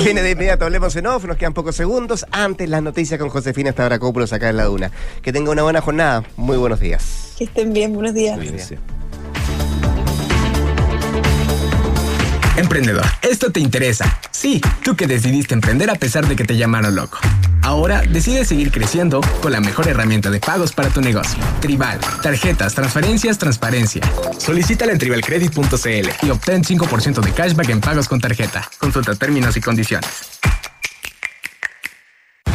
Viene de inmediato, hablemos en off, nos quedan pocos segundos. Antes las noticias con Josefina Stavrakopoulos acá en la Duna. Que tenga una buena jornada. Muy buenos días. Que estén bien, buenos días. Emprendedor, esto te interesa. Sí, tú que decidiste emprender a pesar de que te llamaron loco. Ahora decides seguir creciendo con la mejor herramienta de pagos para tu negocio. Tribal, tarjetas, transferencias, transparencia. Solicítala en tribalcredit.cl y obtén 5% de cashback en pagos con tarjeta. Consulta términos y condiciones.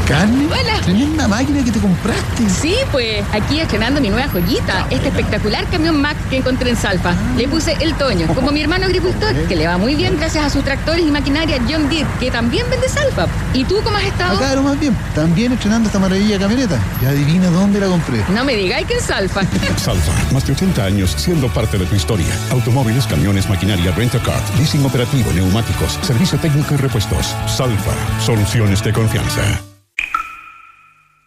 ¿Carne? Hola. Tremenda máquina que te compraste. Sí, pues aquí estrenando mi nueva joyita, este espectacular camión Max que encontré en Salfa. Le puse el Toño, como mi hermano agricultor, que le va muy bien gracias a sus tractores y maquinaria John Deere, que también vende Salfa. ¿Y tú cómo has estado? Lo más bien. También estrenando esta maravilla camioneta. Y adivina dónde la compré. No me digáis que en Salfa. Salfa, más de 80 años siendo parte de tu historia. Automóviles, camiones, maquinaria, rent car, leasing operativo, neumáticos, servicio técnico y repuestos. Salfa, soluciones de confianza.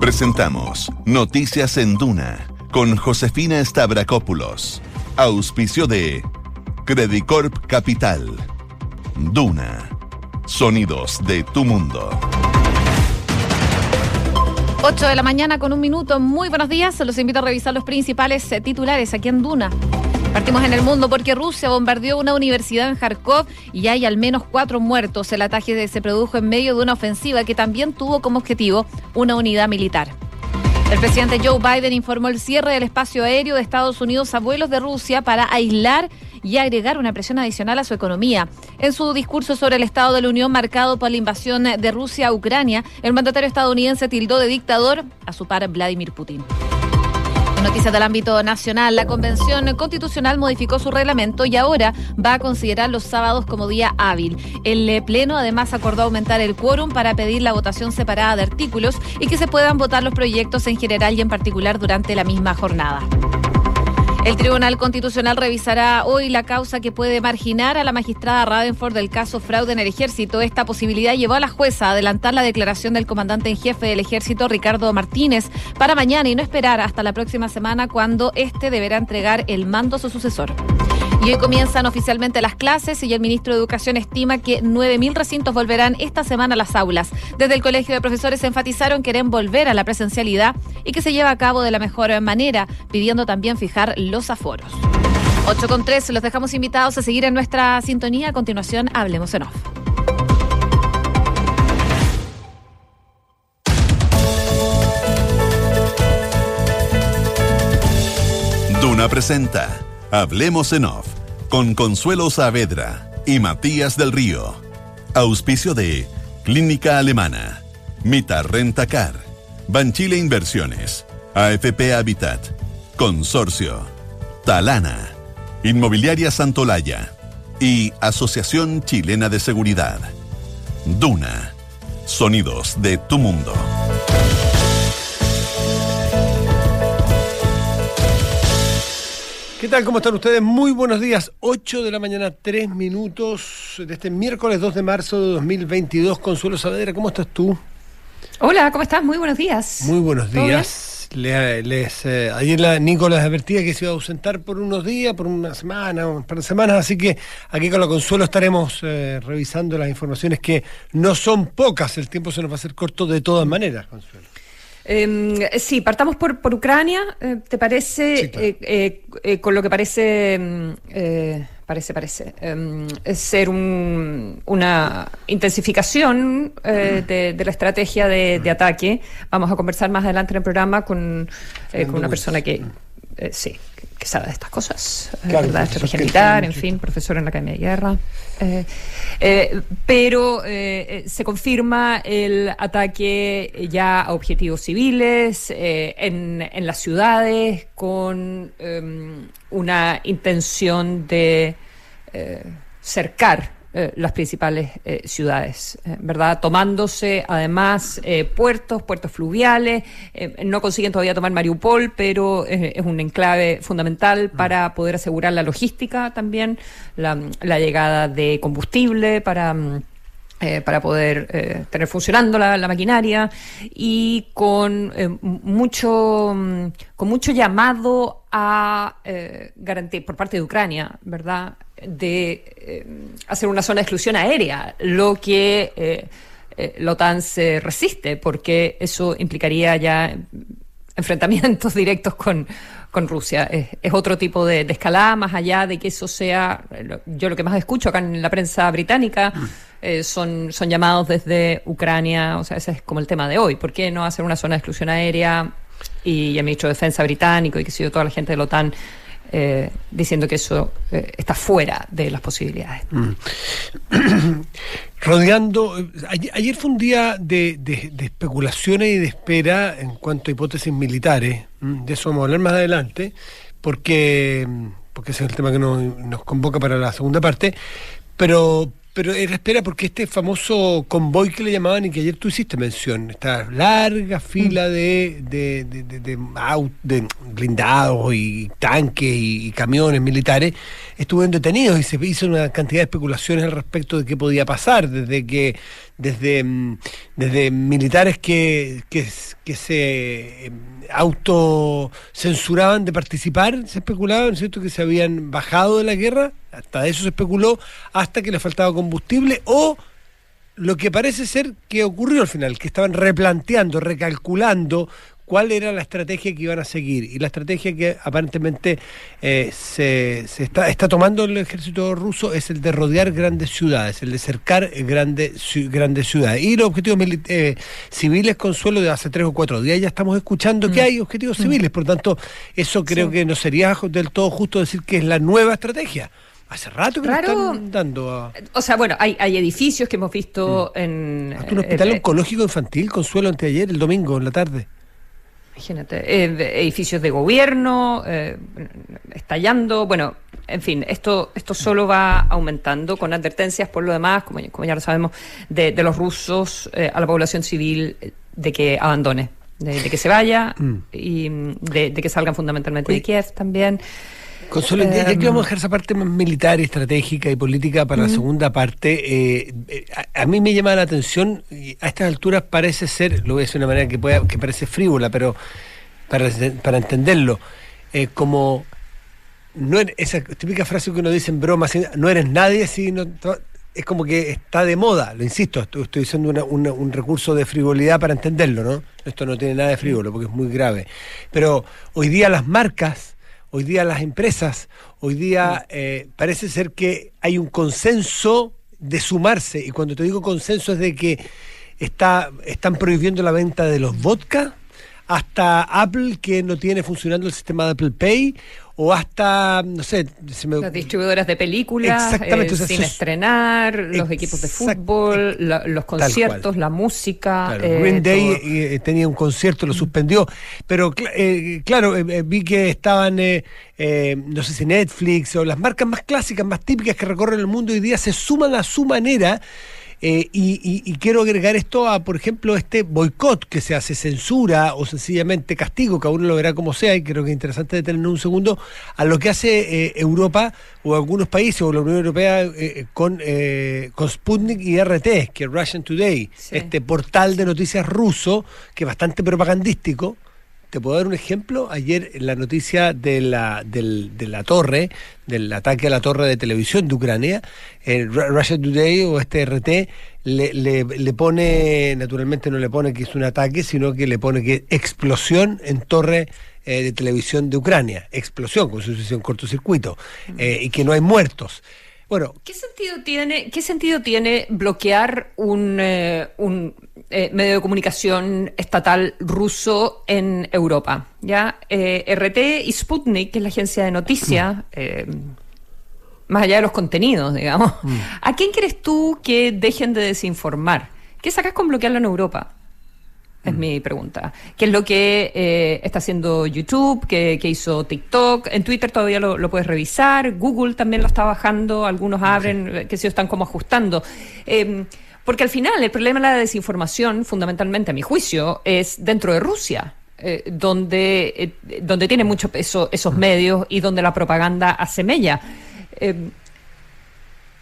Presentamos Noticias en Duna con Josefina Stavrakopoulos. Auspicio de Credicorp Capital. Duna. Sonidos de tu mundo. 8 de la mañana con un minuto. Muy buenos días. Los invito a revisar los principales eh, titulares aquí en Duna. Partimos en el mundo porque Rusia bombardeó una universidad en Kharkov y hay al menos cuatro muertos. El ataque se produjo en medio de una ofensiva que también tuvo como objetivo una unidad militar. El presidente Joe Biden informó el cierre del espacio aéreo de Estados Unidos a vuelos de Rusia para aislar y agregar una presión adicional a su economía. En su discurso sobre el Estado de la Unión marcado por la invasión de Rusia a Ucrania, el mandatario estadounidense tildó de dictador a su par Vladimir Putin. Noticias del ámbito nacional, la Convención Constitucional modificó su reglamento y ahora va a considerar los sábados como día hábil. El Pleno además acordó aumentar el quórum para pedir la votación separada de artículos y que se puedan votar los proyectos en general y en particular durante la misma jornada. El Tribunal Constitucional revisará hoy la causa que puede marginar a la magistrada Radenford del caso fraude en el ejército. Esta posibilidad llevó a la jueza a adelantar la declaración del comandante en jefe del ejército, Ricardo Martínez, para mañana y no esperar hasta la próxima semana cuando éste deberá entregar el mando a su sucesor. Y hoy comienzan oficialmente las clases y el ministro de Educación estima que 9.000 recintos volverán esta semana a las aulas. Desde el Colegio de Profesores enfatizaron que quieren volver a la presencialidad y que se lleva a cabo de la mejor manera, pidiendo también fijar los aforos. 8 con 3, los dejamos invitados a seguir en nuestra sintonía. A continuación, hablemos en off. Duna presenta Hablemos en Off con Consuelo Saavedra y Matías del Río. Auspicio de Clínica Alemana, Mita Rentacar, Banchile Inversiones, AFP Habitat, Consorcio, Talana, Inmobiliaria Santolaya y Asociación Chilena de Seguridad. Duna, sonidos de tu mundo. ¿Qué tal? ¿Cómo están ustedes? Muy buenos días. 8 de la mañana, 3 minutos de este miércoles 2 de marzo de 2022. Consuelo Saavedra, ¿cómo estás tú? Hola, ¿cómo estás? Muy buenos días. Muy buenos días. Le- les, eh, ayer la Nico les advertía que se iba a ausentar por unos días, por una semana, un par de semanas, así que aquí con la Consuelo estaremos eh, revisando las informaciones que no son pocas, el tiempo se nos va a hacer corto de todas maneras, Consuelo. Eh, sí, partamos por, por Ucrania. Eh, ¿Te parece, Sí, claro. eh, eh, eh, con lo que parece, mm, eh, parece, parece, em, ser un- una intensificación eh, de, de la estrategia de, de ataque? Vamos a conversar más adelante en el programa con, eh, con una persona que, sí, que sabe de estas cosas, eh, Claro, ¿verdad? Estrategia militar, en fin, profesor en la Academia de Guerra. Eh, eh, pero eh, se confirma el ataque ya a objetivos civiles en, en las ciudades con em, una intención de cercar eh, las principales eh, ciudades, eh, ¿verdad? Tomándose además puertos, puertos fluviales, no consiguen todavía tomar Mariupol, pero es un enclave fundamental para poder asegurar la logística también, la, la llegada de combustible para... Mm, eh, para poder eh, tener funcionando la, maquinaria y con eh, mucho mm, con mucho llamado a garantía por parte de Ucrania, ¿verdad? De hacer una zona de exclusión aérea, lo que la OTAN se resiste, porque eso implicaría ya enfrentamientos directos con, con Rusia. Es, otro tipo de, escalada, más allá de que eso sea, yo lo que más escucho acá en la prensa británica. Eh, son, son llamados desde Ucrania, o sea, ese es como el tema de hoy. ¿Por qué no hacer una zona de exclusión aérea? Y, el ministro de Defensa británico y que sido toda la gente de la OTAN eh, diciendo que eso eh, está fuera de las posibilidades. Mm. Rodeando, ayer, fue un día de, especulaciones y de espera en cuanto a hipótesis militares, de eso vamos a hablar más adelante, porque, porque ese es el tema que nos, nos convoca para la segunda parte, pero, pero era espera porque este famoso convoy que le llamaban y que ayer tú hiciste mención, esta larga fila mm. de, de, de, de, blindados y tanques y, camiones militares, estuvieron detenidos y se hizo una cantidad de especulaciones al respecto de qué podía pasar, desde que desde, mm, desde militares que, que, se em, autocensuraban de participar, se especulaba, ¿no cierto?, que se habían bajado de la guerra, hasta eso se especuló, hasta que le faltaba combustible, o lo que parece ser que ocurrió al final, que estaban replanteando, recalculando cuál era la estrategia que iban a seguir. Y la estrategia que aparentemente eh, se, está, está, tomando el ejército ruso es el de rodear grandes ciudades, el de cercar grandes, grandes ciudades. Y los objetivos eh, civiles, Consuelo, de hace tres o cuatro días ya estamos escuchando que mm. hay objetivos mm. civiles. Por tanto, eso creo que no sería del todo justo decir que es la nueva estrategia. Hace rato que están dando a... O sea, bueno, hay, hay edificios que hemos visto mm. en... Hasta un hospital eh, oncológico infantil, Consuelo, anteayer, el domingo, en la tarde. Imagínate, eh, edificios de gobierno eh, estallando, bueno, en fin, esto, esto solo va aumentando con advertencias por lo demás, como, como ya lo sabemos, de, los rusos eh, a la población civil de que abandone, de, que se vaya mm. y de, que salgan fundamentalmente de Kiev también. Consuelo, ya, que vamos a dejar esa parte más militar, estratégica y política para la segunda parte, eh, eh, a, mí me llama la atención, y a estas alturas parece ser, lo voy a decir de una manera que, pueda, que parece frívola, pero para, para entenderlo, eh, como no esa típica frase que uno dice en broma, no eres nadie, si es como que está de moda, lo insisto, estoy, estoy usando un recurso de frivolidad para entenderlo, ¿no? Esto no tiene nada de frívolo porque es muy grave. Pero hoy día las marcas hoy día las empresas, hoy día eh, parece ser que hay un consenso de sumarse, y cuando te digo consenso es de que está, están prohibiendo la venta de los vodka, hasta Apple que no tiene funcionando el sistema de Apple Pay o hasta, no sé... Las distribuidoras de películas Exactamente, eh, sin estrenar, los equipos de fútbol, los conciertos, la música. Eh, Green Day eh, tenía un concierto, lo suspendió, pero claro, vi que estaban, no sé si Netflix o las marcas más clásicas, más típicas que recorren el mundo hoy día se suman a su manera eh, y, quiero agregar esto a, por ejemplo, este boicot que se hace, censura o sencillamente castigo, cada uno lo verá como sea, y creo que es interesante detenernos un segundo, a lo que hace eh, Europa o algunos países o la Unión Europea eh, con, con Sputnik y RT, que es Russian Today, este portal de noticias ruso, que es bastante propagandístico te puedo dar un ejemplo. Ayer en la noticia de la, de la torre, del ataque a la torre de televisión de Ucrania, el Russia Today o este RT le, le, pone, naturalmente no le pone que es un ataque, sino que le pone que explosión en torre eh, de televisión de Ucrania. Explosión, con sucesión cortocircuito, eh, y que no hay muertos. Bueno, ¿qué sentido tiene, qué sentido tiene bloquear un, eh, un eh, medio de comunicación estatal ruso en Europa? Ya, eh, RT y Sputnik, que es la agencia de noticias, mm. más allá de los contenidos, digamos. Mm. ¿A quién crees tú que dejen de desinformar? ¿Qué sacas con bloquearlo en Europa? Es mi pregunta. ¿Qué es lo que eh, está haciendo YouTube? ¿Qué, qué hizo TikTok? En Twitter todavía lo, lo puedes revisar. Google también lo está bajando. Algunos abren, eh, que se están como ajustando. Eh, porque al final el problema de la desinformación, fundamentalmente a mi juicio, es dentro de Rusia. eh, donde, eh, donde tiene mucho peso esos medios y donde la propaganda hace mella.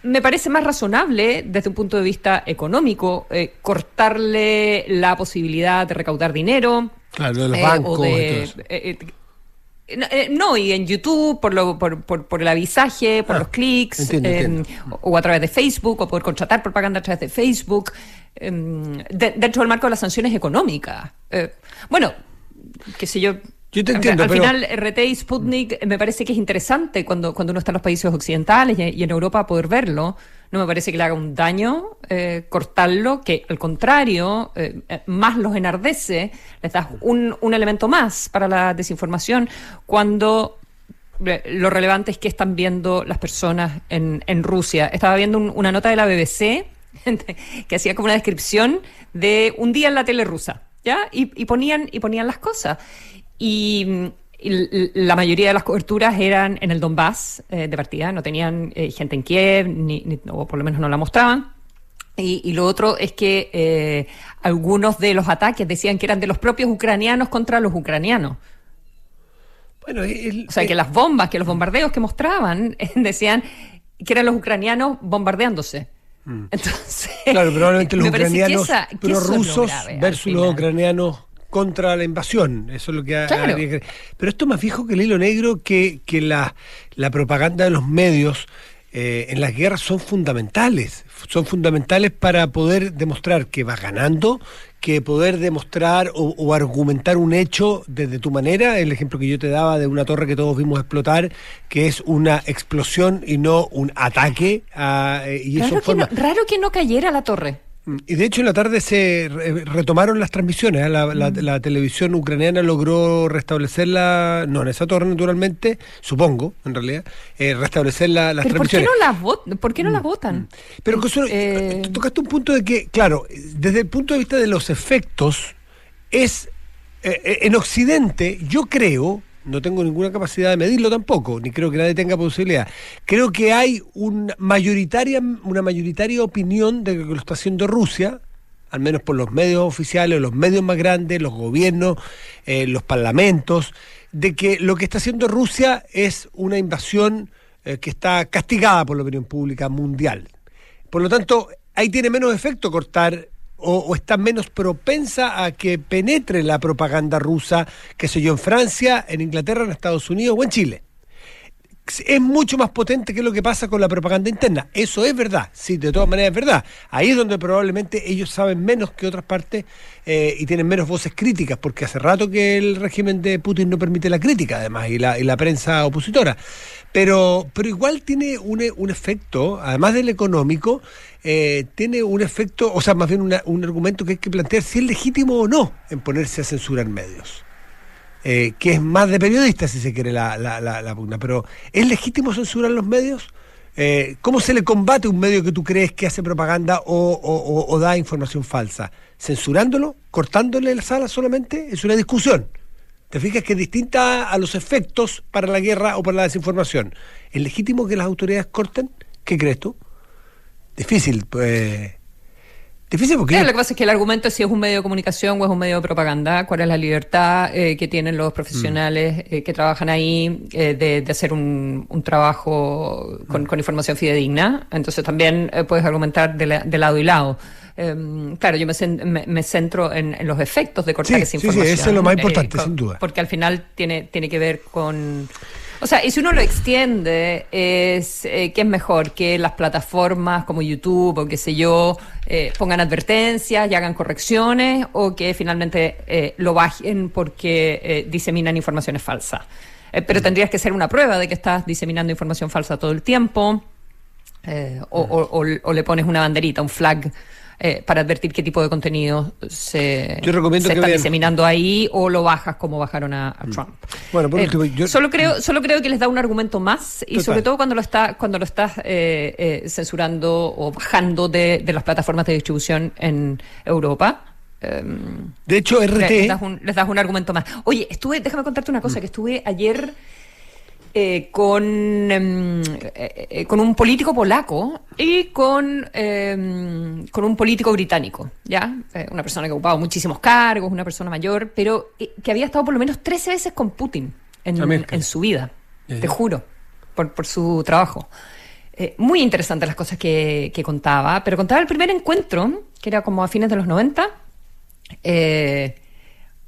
Me parece más razonable desde un punto de vista económico eh, cortarle la posibilidad de recaudar dinero. Claro, de los eh, bancos o y de- todo eso. eh, no, y en YouTube, por, lo, por, por, por el avisaje, por Ah, los clics, entiendo, entiendo. o, a través de Facebook, o poder contratar propaganda a través de Facebook, de- dentro del marco de las sanciones económicas. Bueno, qué sé yo. Yo te entiendo, Al pero- final, RT y Sputnik eh, me parece que es interesante cuando, cuando uno está en los países occidentales y, en Europa poder verlo. No me parece que le haga un daño eh, cortarlo, que al contrario, eh, eh, más los enardece, les das un, un elemento más para la desinformación cuando eh, lo relevante es que están viendo las personas en, en Rusia. Estaba viendo un- una nota de la BBC que hacía como una descripción de un día en la tele rusa, ¿ya? Y, y ponían, y ponían las cosas. Y, la mayoría de las coberturas eran en el Donbass eh, de partida, no tenían eh, gente en Kiev, ni, ni- o por lo menos no la mostraban. Y, y lo otro es que eh, algunos de los ataques decían que eran de los propios ucranianos contra los ucranianos. Bueno, el- O sea, que las bombas, que los bombardeos que mostraban decían que eran los ucranianos bombardeándose. Entonces, Mm. Claro, probablemente los ucranianos esa- grave al versus los ucranianos contra la invasión. Eso es lo que ha- Claro. Pero esto es más viejo que el hilo negro que, que la, la propaganda de los medios eh, en las guerras son fundamentales. Son fundamentales para poder demostrar que vas ganando, que poder demostrar o, o argumentar un hecho desde tu manera. El ejemplo que yo te daba de una torre que todos vimos explotar, que es una explosión y no un ataque. a- eh, y eso Raro que, forma... no, raro que no cayera la torre. Y de hecho en la tarde se re- retomaron las transmisiones. ¿eh? La, la- la televisión ucraniana logró restablecerla, no en esa torre naturalmente, supongo, en realidad, eh, restablecer la- las ¿Pero por qué transmisiones. no las, vot- ¿por qué no las votan? Pero Consuelo, Eh, tocaste un punto de que, claro, desde el punto de vista de los efectos, es en Occidente, yo creo, no tengo ninguna capacidad de medirlo tampoco, ni creo que nadie tenga posibilidad. Creo que hay una mayoritaria, una mayoritaria opinión de que lo está haciendo Rusia, al menos por los medios oficiales, los medios más grandes, los gobiernos, eh, los parlamentos, de que lo que está haciendo Rusia es una invasión eh, que está castigada por la opinión pública mundial. Por lo tanto, ahí tiene menos efecto cortar o, está menos propensa a que penetre la propaganda rusa, que sé yo, en Francia, en Inglaterra, en Estados Unidos o en Chile. Es mucho más potente que lo que pasa con la propaganda interna. Eso es verdad, sí, de todas maneras es verdad. Ahí es donde probablemente ellos saben menos que otras partes eh, y tienen menos voces críticas, porque hace rato que el régimen de Putin no permite la crítica, además, y la, y la prensa opositora. Pero, pero igual tiene un, un efecto, además del económico, eh, tiene un efecto, o sea, más bien una- un argumento que hay que plantear si es legítimo o no en ponerse a censurar medios. Eh, que es más de periodista, si se quiere, la, la, la, pugna. Pero, ¿es legítimo censurar los medios? Eh, ¿Cómo se le combate un medio que tú crees que hace propaganda o, o- o- o da información falsa? ¿Censurándolo? ¿Cortándole la sala solamente? Es una discusión. ¿Te fijas que es distinta a los efectos para la guerra o para la desinformación? ¿Es legítimo que las autoridades corten? ¿Qué crees tú? Difícil, pues. Difícil porque. Claro, lo que pasa es que el argumento es si es un medio de comunicación o es un medio de propaganda, cuál es la libertad eh, que tienen los profesionales Mm. eh, que trabajan ahí eh, de, de hacer un, un trabajo con, Mm. con información fidedigna. Entonces también eh, puedes argumentar de, la- de lado y lado. Em, claro, yo me, cen- me- me centro en, en los efectos de cortar Sí, esa sí, sí, información. eso es lo más eh, importante, co- sin duda. Porque al final tiene, tiene que ver con... O sea, y si uno lo extiende, es eh, ¿qué es mejor? Que las plataformas como YouTube o qué sé yo eh, pongan advertencias y hagan correcciones o que finalmente eh, lo bajen porque eh, diseminan informaciones falsas. Eh, pero tendrías que ser una prueba de que estás diseminando información falsa todo el tiempo eh, o, o- o- o le pones una banderita, un flag. Eh, para advertir qué tipo de contenido se, Yo recomiendo se que está vean- diseminando ahí o lo bajas como bajaron a, a Trump. Bueno, por Eh, último, yo- solo creo solo creo que les da un argumento más y Total. sobre todo cuando lo está cuando lo estás eh, eh, censurando o bajando de, de las plataformas de distribución en Europa em, De hecho, RT. les, das un, les das un argumento más. Oye, estuve, déjame contarte una cosa, que estuve ayer eh, con, em, eh, eh, con un político polaco y con, em, con un político británico, ¿ya? Una persona que ha ocupado muchísimos cargos, una persona mayor, pero que había estado por lo menos 13 veces con Putin en, su vida, te juro, por, por su trabajo. Muy interesantes las cosas que, que contaba, pero contaba el primer encuentro, que era como a fines de los 90. Eh,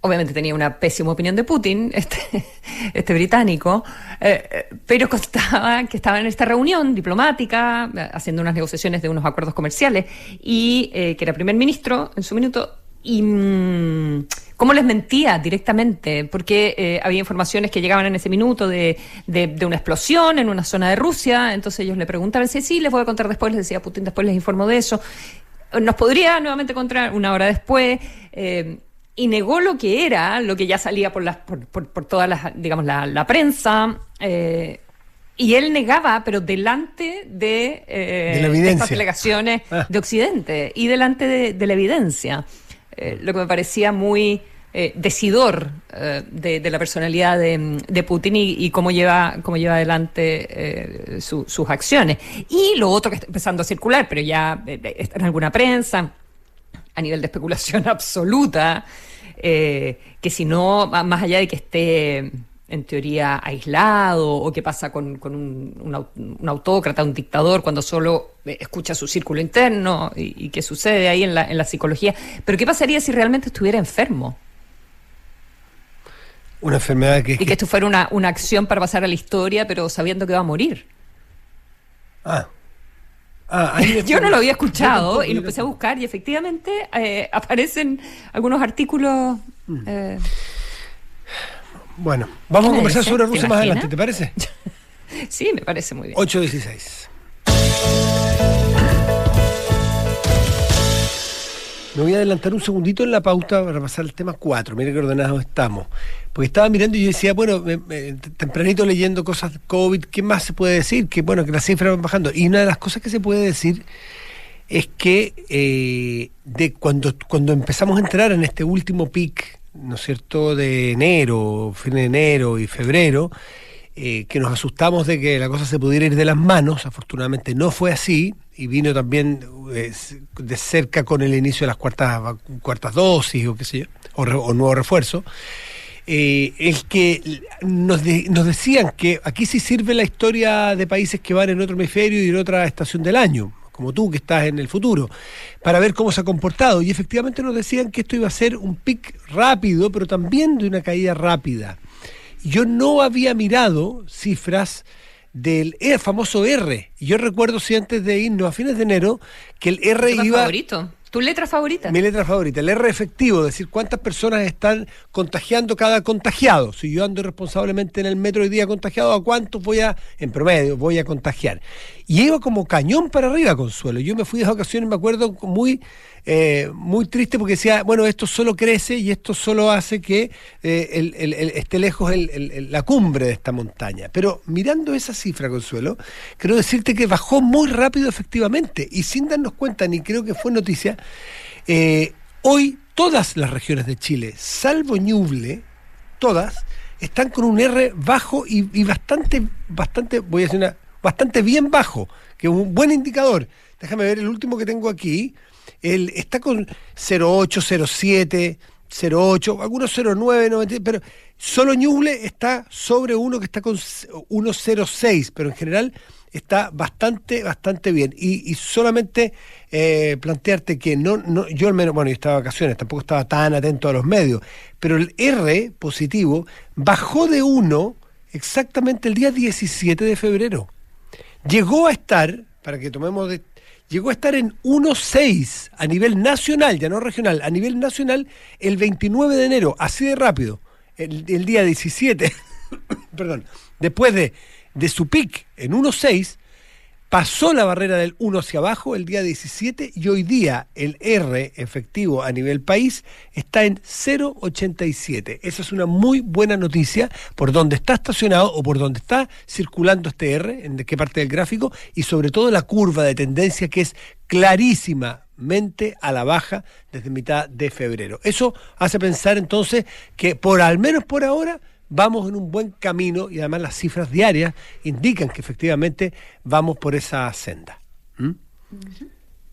obviamente tenía una pésima opinión de Putin, este, este británico, eh, pero contaba que estaba en esta reunión diplomática, haciendo unas negociaciones de unos acuerdos comerciales, y eh, que era primer ministro en su minuto, y mm, cómo les mentía directamente, porque eh, había informaciones que llegaban en ese minuto de, de- una explosión en una zona de Rusia, entonces ellos le preguntaban, sí, sí, les voy a contar después, les decía Putin, después les informo de eso. Nos podría nuevamente encontrar una hora después, y negó lo que era, lo que ya salía por, las, por, por, por toda la, digamos, la, la prensa, eh, y él negaba, pero delante de, eh, De de estas delegaciones Ah. de Occidente y delante de, de la evidencia. Eh, lo que me parecía muy eh, decidor de, de la personalidad de, de Putin y, y cómo lleva cómo lleva adelante su- sus acciones. Y lo otro que está empezando a circular, pero ya está en alguna prensa, a nivel de especulación absoluta, eh, que si no, más allá de que esté en teoría aislado o qué pasa con, con un, un un autócrata, un dictador, cuando solo eh, escucha su círculo interno y, y qué sucede ahí en la, en la psicología. Pero qué pasaría si realmente estuviera enfermo Una enfermedad que. y que esto fuera una, una acción para pasar a la historia, pero sabiendo que va a morir. Ah. Ah, Yo no lo había escuchado y lo empecé a buscar y efectivamente eh, aparecen algunos artículos. Mm. eh, Bueno, vamos a ¿Qué me conversar dice? sobre ¿Te Rusia más adelante, ¿te parece? sí, me parece muy bien. 8.16. Me voy a adelantar un segundito en la pauta para pasar al tema 4. Mire qué ordenados estamos. Porque estaba mirando y yo decía, bueno, me- tempranito leyendo cosas de COVID, ¿qué más se puede decir? Que bueno, que las cifras van bajando. Y una de las cosas que se puede decir es que eh, de cuando, cuando empezamos a entrar en este último pic, ¿no es cierto?, de enero, fin de enero y febrero, eh, que nos asustamos de que la cosa se pudiera ir de las manos, afortunadamente no fue así, y vino también de cerca con el inicio de las cuartas, cuartas dosis o qué sé yo, o, nuevo refuerzo, eh, es que nos, nos decían que aquí sí sirve la historia de países que van en otro hemisferio y en otra estación del año, como tú que estás en el futuro, para ver cómo se ha comportado. Y efectivamente nos decían que esto iba a ser un pic rápido, pero también de una caída rápida. Yo no había mirado cifras del eh, famoso R. Y Yo recuerdo si antes de irnos a fines de enero que el R ¿Tu iba... favorito? ¿Tu letra favorita? Mi letra favorita, el R efectivo, es decir, cuántas personas están contagiando cada contagiado. Si yo ando irresponsablemente en el metro hoy día contagiado, ¿a cuántos voy a, en promedio, voy a contagiar? Y iba como cañón para arriba, Consuelo. Yo me fui de vacaciones, me acuerdo, muy, eh, muy triste porque decía, bueno, esto solo crece y esto solo hace que eh, esté lejos la cumbre de esta montaña. Pero mirando esa cifra, Consuelo, quiero decirte que bajó muy rápido efectivamente y sin darnos cuenta, ni creo que fue noticia, eh, hoy todas las regiones de Chile, salvo Ñuble, todas, están con un R bajo y, y bastante, bastante, voy a decir una, bastante bien bajo, que es un buen indicador. Déjame ver el último que tengo aquí. El, está con 08, 07, 08, algunos 09, 90, pero solo Ñuble está sobre uno que está con 106, pero en general está bastante, bastante bien. Y, y solamente eh, plantearte que no, no, yo al menos, bueno, yo estaba de vacaciones, tampoco estaba tan atento a los medios, pero el R positivo bajó de 1 exactamente el día 17 de febrero. Llegó a estar, para que tomemos de, llegó a estar en 1.6 a nivel nacional, ya no regional, a nivel nacional el 29 de enero, así de rápido, el, el día 17, perdón, después de, de su pic en 1.6, pasó la barrera del 1 hacia abajo el día 17 y hoy día el R efectivo a nivel país está en 0,87. Esa es una muy buena noticia por donde está estacionado o por donde está circulando este R, en qué parte del gráfico y sobre todo la curva de tendencia que es clarísima, a la baja desde mitad de febrero. Eso hace pensar entonces que por al menos por ahora vamos en un buen camino y además las cifras diarias indican que efectivamente vamos por esa senda. ¿Mm?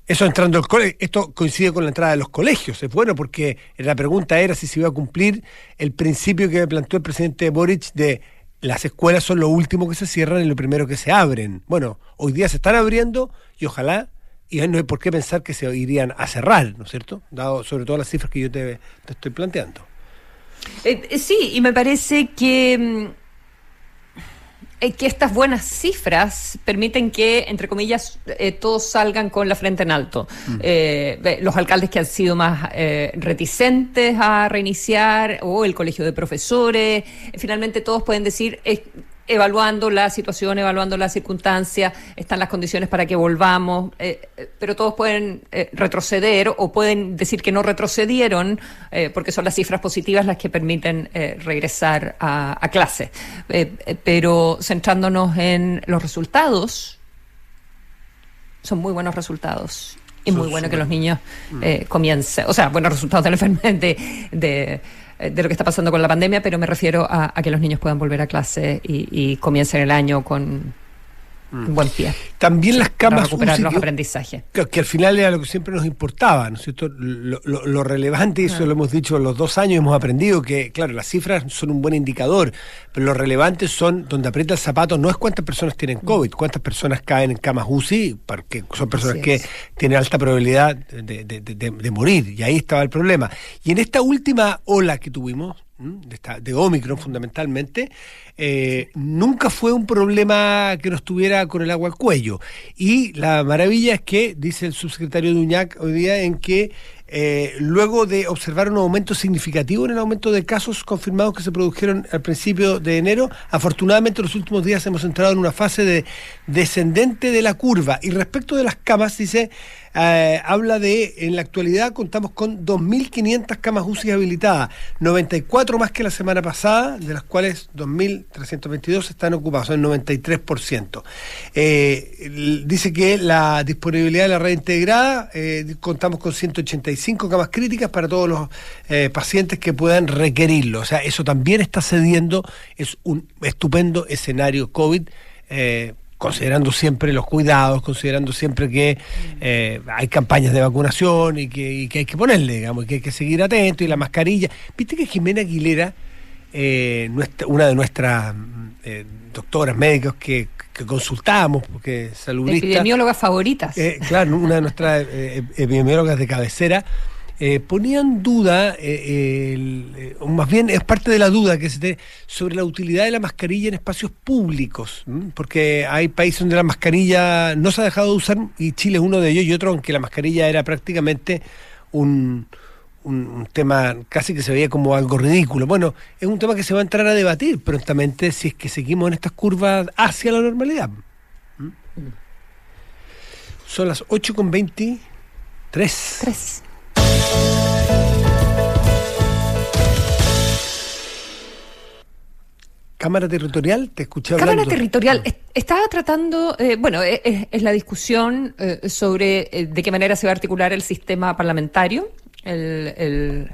Eso entrando al colegio, esto coincide con la entrada de los colegios, es bueno porque la pregunta era si se iba a cumplir el principio que planteó el presidente Boric de las escuelas son lo último que se cierran y lo primero que se abren. Bueno, hoy día se están abriendo y ojalá, y no hay por qué pensar que se irían a cerrar, ¿no es cierto? Dado sobre todo las cifras que yo te, estoy planteando. Eh, eh, sí, y me parece que mm, que estas buenas cifras permiten que, entre comillas, eh, todos salgan con la frente en alto. Mm. Eh, los alcaldes que han sido más eh, reticentes a reiniciar, o el colegio de profesores, finalmente todos pueden decir, evaluando la situación, evaluando las circunstancias, están las condiciones para que volvamos, eh, eh, pero todos pueden eh, retroceder o pueden decir que no retrocedieron, porque son las cifras positivas las que permiten regresar a, a clase. pero centrándonos en los resultados, son muy buenos resultados. Y muy bueno que los niños mm. comiencen, o sea, buenos resultados de la enfermedad de de lo que está pasando con la pandemia, pero me refiero a, que los niños puedan volver a clase y, y comiencen el año con Mm. buen pie. También las camas recuperar los aprendizajes. Que, al final era lo que siempre nos importaba, ¿no es cierto? Lo, relevante, y eso ah. lo hemos dicho los dos años, hemos aprendido que, claro, las cifras son un buen indicador, pero lo relevante son, donde aprieta el zapato, no es cuántas personas tienen mm. COVID, cuántas personas caen en camas UCI, porque son personas que tienen alta probabilidad de morir, y ahí estaba el problema. Y en esta última ola que tuvimos, de, Omicron fundamentalmente, eh, nunca fue un problema que nos tuviera con el agua al cuello. Y la maravilla es que, dice el subsecretario Duñac hoy día, en que eh, luego de observar un aumento significativo en el aumento de casos confirmados que se produjeron al principio de enero, afortunadamente en los últimos días hemos entrado en una fase de descendente de la curva. Y respecto de las camas, dice, eh, habla de, en la actualidad contamos con 2.500 camas UCI habilitadas, 94 más que la semana pasada, de las cuales 2.322 están ocupadas, son el 93%. Eh, dice que la disponibilidad de la red integrada, eh, contamos con 185 camas críticas para todos los pacientes que puedan requerirlo. O sea, eso también está cediendo, es un estupendo escenario COVID considerando siempre los cuidados, considerando siempre que eh, hay campañas de vacunación y que, hay que ponerle, digamos, y que hay que seguir atento y la mascarilla. Viste que Jimena Aguilera, eh, una de nuestras eh, doctoras médicas que, que consultamos, porque saludista... Epidemiólogas favoritas. claro, una de nuestras epidemiólogas de cabecera, eh, ponía en duda, eh, eh, o más bien es parte de la duda que se tiene sobre la utilidad de la mascarilla en espacios públicos, porque hay países donde la mascarilla no se ha dejado de usar y Chile es uno de ellos y otro aunque la mascarilla era prácticamente un, un, tema casi que se veía como algo ridículo. Bueno, es un tema que se va a entrar a debatir prontamente si es que seguimos en estas curvas hacia la normalidad. Son las 8.23. Tres. Cámara Territorial, te escuché Cámara Territorial, estaba tratando, eh, bueno, eh, es, la discusión eh, sobre de qué manera se va a articular el sistema parlamentario, el, el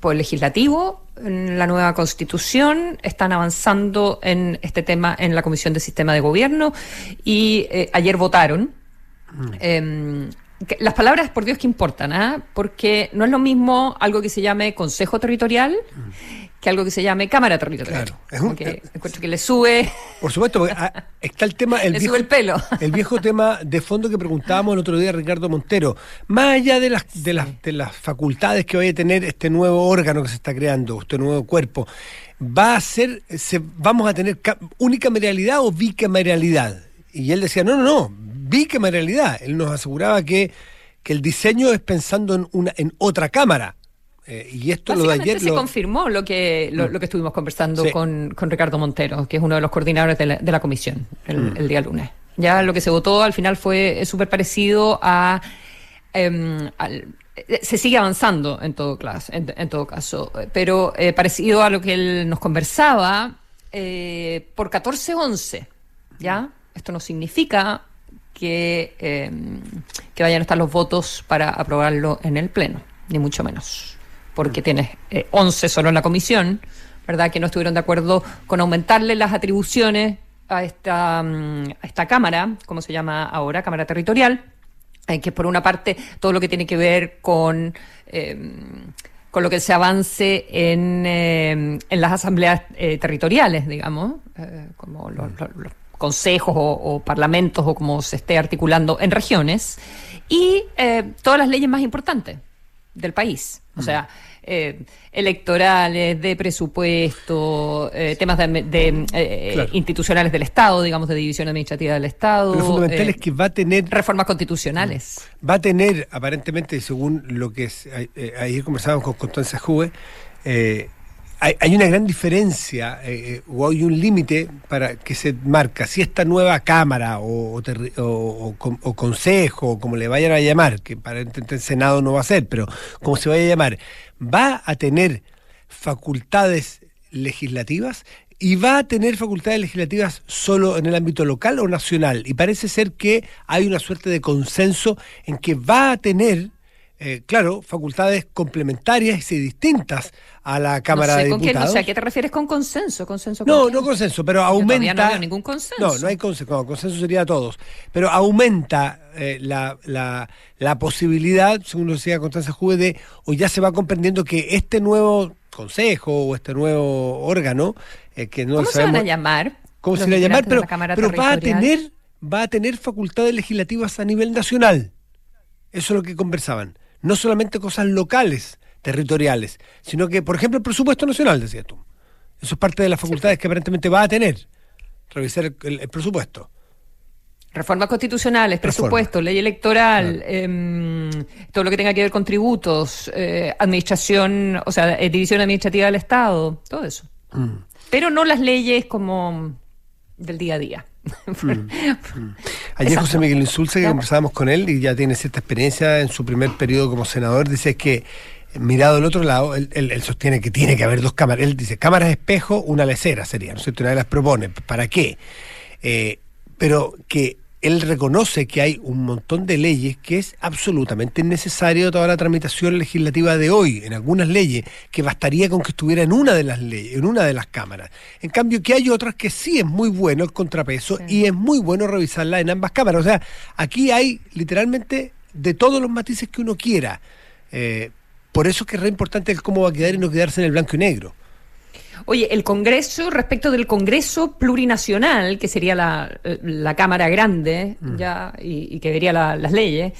Poder Legislativo, en la nueva Constitución, están avanzando en este tema en la Comisión de Sistema de Gobierno y ayer votaron. Mm. Em, las palabras, por Dios, que importan, ¿ah? Porque no es lo mismo algo que se llame Consejo Territorial que algo que se llame Cámara Territorial. Claro, es un, que, encuentro que le sube. Por supuesto, ah, está el tema. El viejo, el pelo. El viejo tema de fondo que preguntábamos el otro día a Ricardo Montero. Más allá de las, de las, de las facultades que vaya a tener este nuevo órgano que se está creando, este nuevo cuerpo, ¿va a ser, se, vamos a tener unicameralidad o bicameralidad? Y él decía, no, no, no, bicameralidad. Él nos aseguraba que, que el diseño es pensando en, una, en otra cámara. Eh, y esto lo de ayer se confirmó lo que lo, que estuvimos conversando con, con, Ricardo Montero, que es uno de los coordinadores de la, de la comisión el, mm. el, día lunes. Ya lo que se votó al final fue súper parecido a, em, se sigue avanzando en todo, caso, en, todo caso, pero eh, parecido a lo que él nos conversaba eh, por 14-11, ¿ya? Esto no significa que, eh, que vayan a estar los votos para aprobarlo en el Pleno, ni mucho menos. Porque tienes 11 solo en la comisión, ¿verdad? Que no estuvieron de acuerdo con aumentarle las atribuciones a esta, mm, Cámara, ¿cómo se llama ahora? Cámara Territorial, eh, que por una parte todo lo que tiene que ver con... Eh, con lo que se avance en, eh, en las asambleas territoriales, digamos, como los, consejos o, parlamentos o como se esté articulando en regiones, y todas las leyes más importantes del país. O sea, eh, electorales, de presupuesto, eh, temas de, eh, institucionales del Estado, digamos, de división administrativa del Estado. Lo fundamental es que va a tener... Reformas constitucionales. Va a tener, aparentemente, según lo que es, ayer conversábamos con Constanza Juve, hay, una gran diferencia o hay un límite para que se marca si esta nueva Cámara o, o, Consejo, como le vayan a llamar, que para el Senado no va a ser, pero como se vaya a llamar, va a tener facultades legislativas y va a tener facultades legislativas solo en el ámbito local o nacional. Y parece ser que hay una suerte de consenso en que va a tener, eh, claro, facultades complementarias y distintas a la Cámara de Diputados. ¿a qué te refieres con consenso? ¿Consenso no, no consenso, pero aumenta... no ningún consenso. No, no hay consenso, consenso sería todos. Pero aumenta eh, la, la, posibilidad, según lo decía Constanza Juve, de, o ya se va comprendiendo que este nuevo consejo o este nuevo órgano, eh, que no ¿Cómo se van a llamar? ¿Cómo se van a llamar? Pero, pero va a tener va a tener facultades legislativas a nivel nacional. Eso es lo que conversaban. No solamente cosas locales, territoriales, sino que, por ejemplo, el presupuesto nacional, decías tú. Eso es parte de las facultades que aparentemente va a tener, revisar el presupuesto. Reformas constitucionales, presupuesto, ley electoral, em, todo lo que tenga que ver con tributos, eh, administración, o sea, eh, división administrativa del Estado, todo eso. Mm. Pero no las leyes como del día a día. Mm. Mm. Ayer José Miguel Insulza, que conversábamos con él y ya tiene cierta experiencia en su primer periodo como senador, dice que mirado al otro lado, él, sostiene que tiene que haber dos cámaras. Él dice, cámaras espejo, una lecera sería, ¿no es cierto? Una de las propone. ¿Para qué? Eh, pero que él reconoce que hay un montón de leyes que es absolutamente necesario toda la tramitación legislativa de hoy, en algunas leyes, que bastaría con que estuviera en una de las leyes, en una de las cámaras. En cambio, que hay otras que sí es muy bueno el contrapeso y es muy bueno revisarla en ambas cámaras. O sea, aquí hay literalmente de todos los matices que uno quiera. Eh, por eso es que es re importante el cómo va a quedar y no quedarse en el blanco y negro. Oye, el Congreso, respecto del Congreso plurinacional, que sería la, la Cámara Grande mm. ya y, que vería las leyes,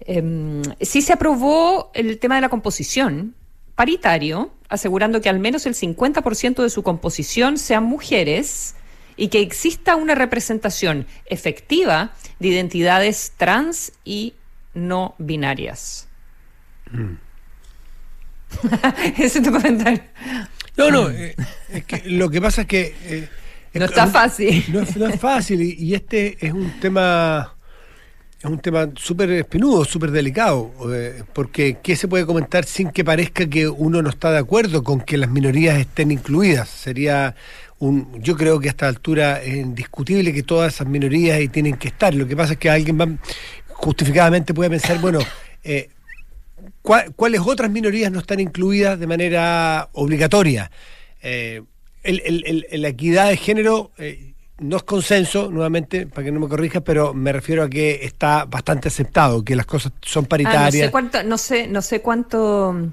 eh, sí se aprobó el tema de la composición paritario, asegurando que al menos el 50% de su composición sean mujeres y que exista una representación efectiva de identidades trans y no binarias. Mm. Ese es tu comentario. No, no, eh, es que lo que pasa es que... Eh, no está fácil. No, es fácil y, este es un tema... Es un tema súper espinudo, súper delicado, eh, porque ¿qué se puede comentar sin que parezca que uno no está de acuerdo con que las minorías estén incluidas? Sería un, yo creo que a esta altura es indiscutible que todas esas minorías ahí tienen que estar. Lo que pasa es que alguien va, justificadamente puede pensar, bueno, eh, ¿Cuáles otras minorías no están incluidas de manera obligatoria? Eh, la equidad de género eh, no es consenso, nuevamente, para que no me corrijas, pero me refiero a que está bastante aceptado, que las cosas son paritarias. Ah, no sé cuánto, no sé, no sé cuánto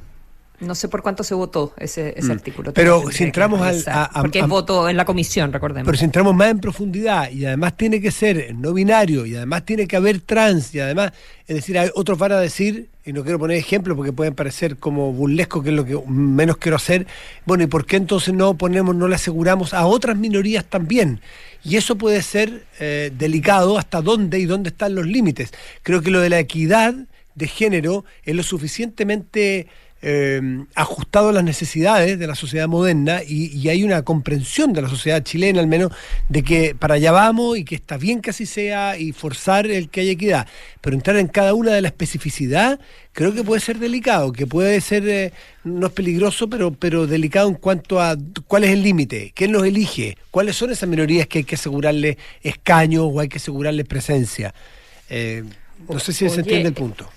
no sé por cuánto se votó ese, ese mm. artículo. Pero si entramos al. porque es voto en la comisión, recordemos. Pero si entramos más en profundidad y además tiene que ser no binario y además tiene que haber trans y además. Es decir, hay otros van a decir, y no quiero poner ejemplos porque pueden parecer como burlesco, que es lo que menos quiero hacer. Bueno, ¿y por qué entonces no ponemos, no le aseguramos a otras minorías también? Y eso puede ser eh, delicado hasta dónde y dónde están los límites. Creo que lo de la equidad de género es lo suficientemente eh, ajustado a las necesidades de la sociedad moderna y, hay una comprensión de la sociedad chilena al menos de que para allá vamos y que está bien que así sea y forzar el que haya equidad, pero entrar en cada una de la especificidad creo que puede ser delicado, que puede ser, eh, no es peligroso, pero, pero delicado en cuanto a cuál es el límite, quién los elige, cuáles son esas minorías que hay que asegurarle escaños o hay que asegurarle presencia. Eh, no sé si se Oye, entiende el punto.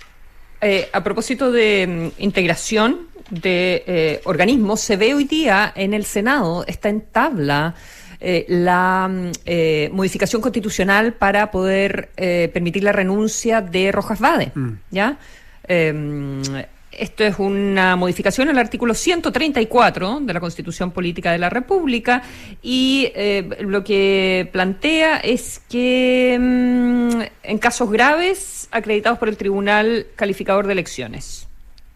Eh, a propósito de mm, integración de eh, organismos, se ve hoy día en el Senado, está en tabla eh, la mm, eh, modificación constitucional para poder eh, permitir la renuncia de Rojas Vade. ¿Ya? Esto es una modificación al artículo 134 de la Constitución Política de la República y eh, lo que plantea es que mm, en casos graves acreditados por el Tribunal Calificador de Elecciones,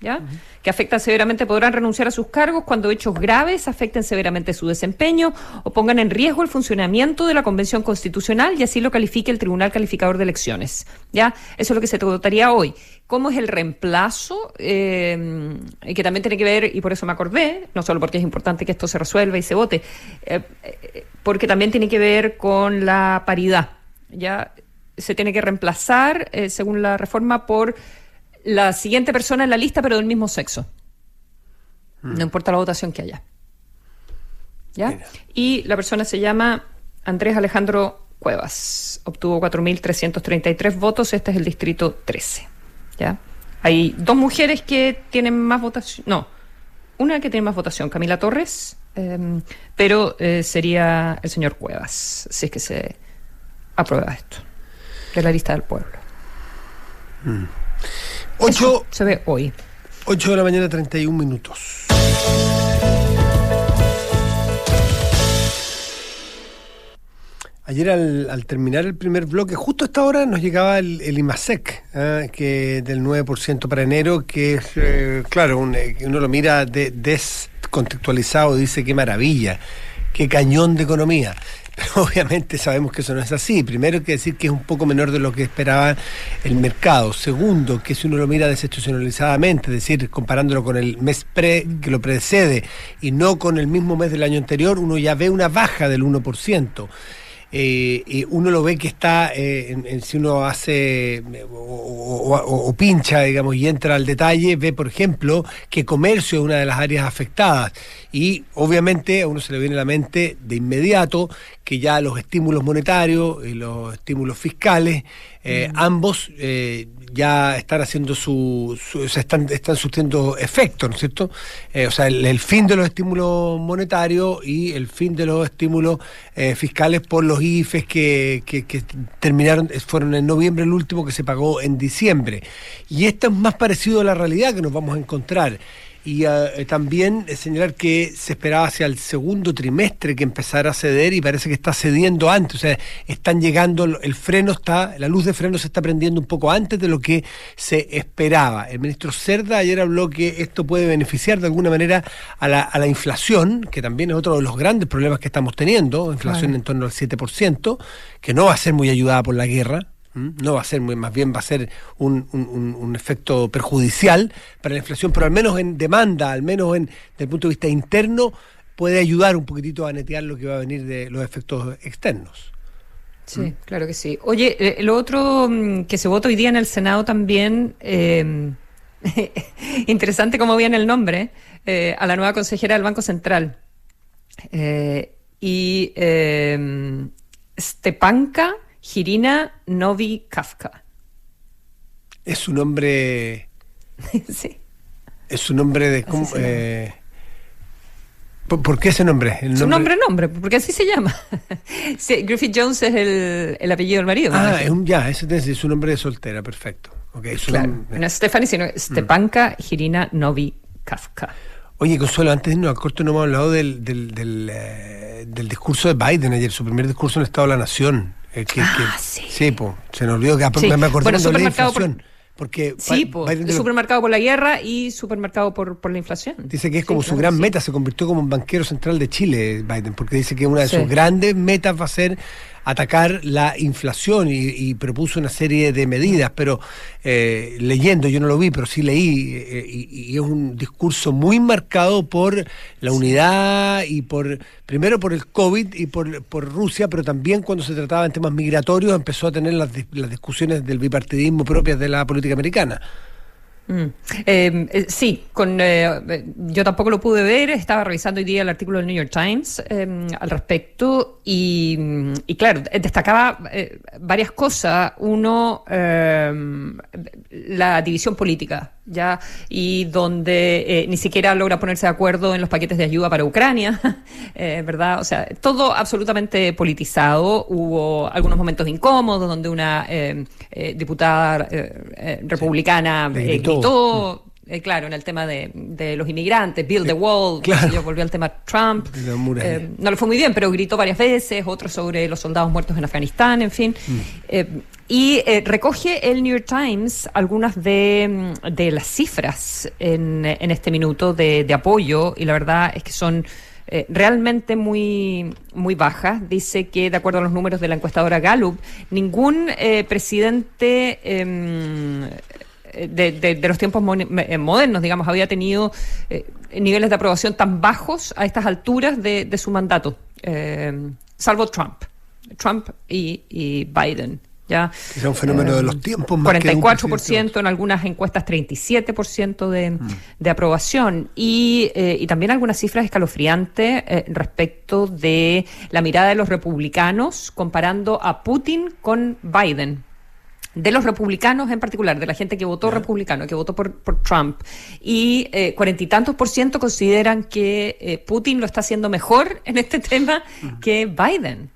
¿ya? que afectan severamente podrán renunciar a sus cargos cuando hechos graves afecten severamente su desempeño o pongan en riesgo el funcionamiento de la Convención Constitucional y así lo califique el Tribunal Calificador de Elecciones. ¿ya? Eso es lo que se trataría hoy. ¿Cómo es el reemplazo? Eh, que también tiene que ver, y por eso me acordé, no solo porque es importante que esto se resuelva y se vote, eh, eh, porque también tiene que ver con la paridad. ¿ya? Se tiene que reemplazar, eh, según la reforma, por la siguiente persona en la lista, pero del mismo sexo. No importa la votación que haya. ¿Ya? Y la persona se llama Andrés Alejandro Cuevas. Obtuvo 4.333 votos. Este es el distrito 13. ¿Ya? Hay dos mujeres que tienen más votación. No, una que tiene más votación, Camila Torres, em, pero eh, sería el señor Cuevas, si es que se aprueba esto, de la lista del pueblo. Ocho, se ve hoy. 8 de la mañana, 31 minutos. Ayer al, al terminar el primer bloque, justo a esta hora nos llegaba el, el IMASEC, ah, que del 9% para enero, que es, eh, claro, un, eh, uno lo mira de- descontextualizado dice qué maravilla, qué cañón de economía. Pero obviamente sabemos que eso no es así. Primero hay que decir que es un poco menor de lo que esperaba el mercado. Segundo, que si uno lo mira desinstitucionalizadamente, es decir, comparándolo con el mes pre que lo precede y no con el mismo mes del año anterior, uno ya ve una baja del 1%. Eh, y uno lo ve que está, eh, en, en si uno hace o, o- o- o pincha, digamos, y entra al detalle, ve, por ejemplo, que comercio es una de las áreas afectadas. Y obviamente a uno se le viene a la mente de inmediato que ya los estímulos monetarios y los estímulos fiscales, eh, ambos eh, ya están haciendo su, su- o sea, están, están surtiendo efecto, ¿no es cierto? Eh, o sea, el, fin de los estímulos monetarios y el fin de los estímulos eh, fiscales por los IFES que, que, que terminaron, eh, fueron en noviembre el último que se pagó en diciembre. Y esto es más parecido a la realidad que nos vamos a encontrar. Y eh, también eh, señalar que se esperaba hacia el segundo trimestre que empezara a ceder y parece que está cediendo antes. O sea, están llegando, el freno está, la luz de freno se está prendiendo un poco antes de lo que se esperaba. El ministro Cerda ayer habló que esto puede beneficiar de alguna manera a la, a la inflación, que también es otro de los grandes problemas que estamos teniendo, inflación Claro. en torno al 7%, que no va a ser muy ayudada por la guerra. No va a ser muy, más bien va a ser un, un- efecto perjudicial para la inflación, pero al menos en demanda, al menos en, desde el punto de vista interno, puede ayudar un poquitito a netear lo que va a venir de los efectos externos. Sí, claro que sí. Oye, eh, lo otro mm, que se vota hoy día en el Senado también, eh, interesante cómo viene el nombre, eh, a la nueva consejera del Banco Central. Y Stepanka Girina Novi Kafka. Es un nombre, sí. es un nombre de... ¿cómo, eh, ¿por, por qué ese nombre? El Su nombre, nombre, porque así se llama. Sí, Griffith Jones es el, el apellido del marido. Ah, es un, ya, ese es es un nombre de soltera, perfecto. Okay, su Claro, nom- no es Stephanie, sino Stepanka Girina Novi Kafka. Oye, Consuelo, antes de irnos al corto no hemos hablado del, del, del, eh, del discurso de Biden ayer, su primer discurso en el Estado de la Nación. Eh, que, Ah, que- sí. po, se nos olvidó que Sí. me acordé Bueno, de por- inflación. Porque Sí, pues, lo- supermercado por la guerra y supermercado por, por la inflación. dice que es Sí, como su claro, gran sí. meta, se convirtió como un banquero central de Chile, Biden, porque dice que una de Sí. sus grandes metas va a ser atacar la inflación y, y propuso una serie de medidas, pero eh, leyendo, yo no lo vi, pero sí leí, eh, y, y es un discurso muy marcado por la unidad y por, primero por el COVID y por, por Rusia, pero también cuando se trataba en temas migratorios empezó a tener las, las discusiones del bipartidismo propias de la política americana. Mm. Eh, eh, sí, con, eh, yo tampoco lo pude ver, estaba revisando hoy día el artículo del New York Times al respecto y, y claro, destacaba varias cosas. Uno, la división política, ya, y donde ni siquiera logra ponerse de acuerdo en los paquetes de ayuda para Ucrania, ¿verdad? O sea, todo absolutamente politizado. Hubo algunos momentos incómodos donde una diputada republicana todo, eh, claro, en el tema de, los inmigrantes, Build the Wall, yo volvió al tema Trump. Eh, no le fue muy bien, pero gritó varias veces, otros sobre los soldados muertos en Afganistán, en fin. Mm. Eh, y recoge el New York Times algunas de, las cifras en, este minuto de, apoyo, y la verdad es que son realmente muy, muy bajas. Dice que, de acuerdo a los números de la encuestadora Gallup, ningún presidente em, de, los tiempos eh, modernos, digamos, había tenido eh, niveles de aprobación tan bajos a estas alturas de, su mandato, eh, salvo Trump, Trump y, Biden. ¿Ya? Es un fenómeno de los tiempos. Más 44% en algunas encuestas, 37% de, mm. de aprobación y, y, también algunas cifras escalofriantes respecto de la mirada de los republicanos comparando a Putin con Biden de los republicanos en particular, de la gente que votó republicano, que votó por, Trump, y eh, cuarenta y tantos por ciento consideran que eh, Putin lo está haciendo mejor en este tema que Biden.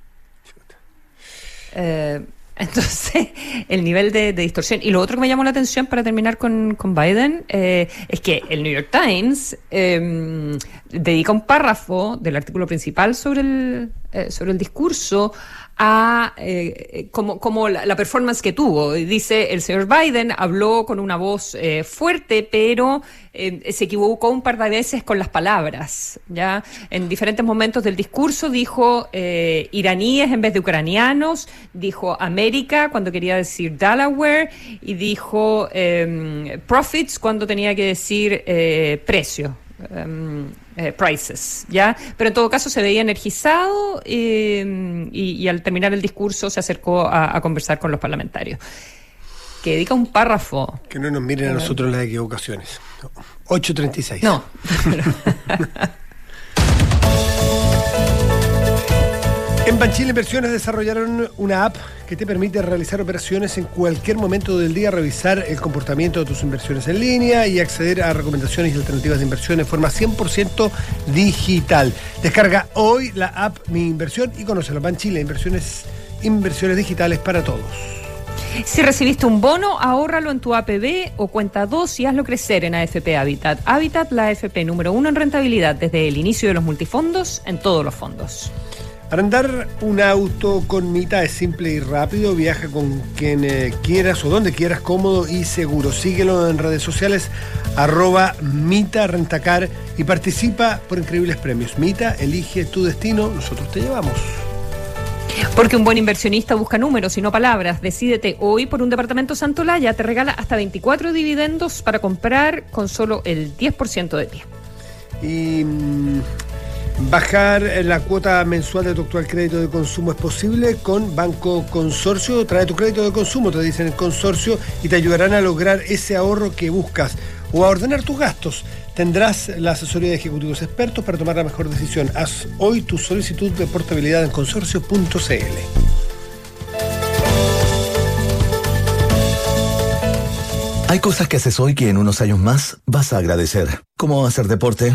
Eh, entonces, el nivel de, distorsión. Y lo otro que me llamó la atención para terminar con, con Biden es que el New York Times em, dedica un párrafo del artículo principal sobre el, sobre el discurso a eh, como, como la, performance que tuvo. Dice el señor Biden habló con una voz eh, fuerte, pero eh, se equivocó un par de veces con las palabras. Ya en diferentes momentos del discurso dijo iraníes en vez de ucranianos, dijo América cuando quería decir Delaware y dijo em, profits cuando tenía que decir precio. Em, eh, prices, ¿ya? Pero en todo caso se veía energizado eh, y, al terminar el discurso se acercó a, conversar con los parlamentarios. Que dedica un párrafo. Que no nos miren a eh, nosotros las equivocaciones. 8.36. No. En Banchile Inversiones desarrollaron una app que te permite realizar operaciones en cualquier momento del día, revisar el comportamiento de tus inversiones en línea y acceder a recomendaciones y alternativas de inversión de forma 100% digital. Descarga hoy la app Mi Inversión y conoce la Banchile Inversiones, inversiones digitales para todos. Si recibiste un bono, ahórralo en tu APB o cuenta 2 y hazlo crecer en AFP Habitat. Habitat, la AFP número uno en rentabilidad desde el inicio de los multifondos en todos los fondos. Arrendar un auto con Mita es simple y rápido. Viaja con quien eh, quieras o donde quieras, cómodo y seguro. Síguelo en redes sociales, arroba Mita Rentacar y participa por increíbles premios. Mita, elige tu destino, nosotros te llevamos. Porque un buen inversionista busca números y no palabras. Decídete hoy por un departamento Santolaya. Te regala hasta 24 dividendos para comprar con solo el 10% de pie. Y mm, Bajar la cuota mensual de tu actual crédito de consumo es posible con Banco Consorcio. Trae tu crédito de consumo, te dicen el consorcio, y te ayudarán a lograr ese ahorro que buscas o a ordenar tus gastos. Tendrás la asesoría de ejecutivos expertos para tomar la mejor decisión. Haz hoy tu solicitud de portabilidad en consorcio.cl. Hay cosas que haces hoy que en unos años más vas a agradecer, como hacer deporte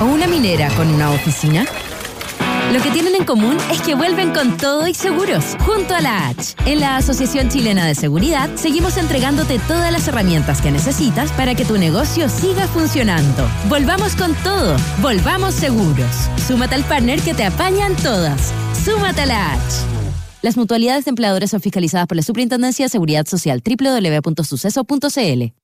O una minera con una oficina? Lo que tienen en común es que vuelven con todo y seguros, junto a la H. En la Asociación Chilena de Seguridad seguimos entregándote todas las herramientas que necesitas para que tu negocio siga funcionando. Volvamos con todo, volvamos seguros. Súmate al partner que te apañan todas. Súmate a la H. Las mutualidades de empleadores son fiscalizadas por la Superintendencia de Seguridad Social www.suceso.cl.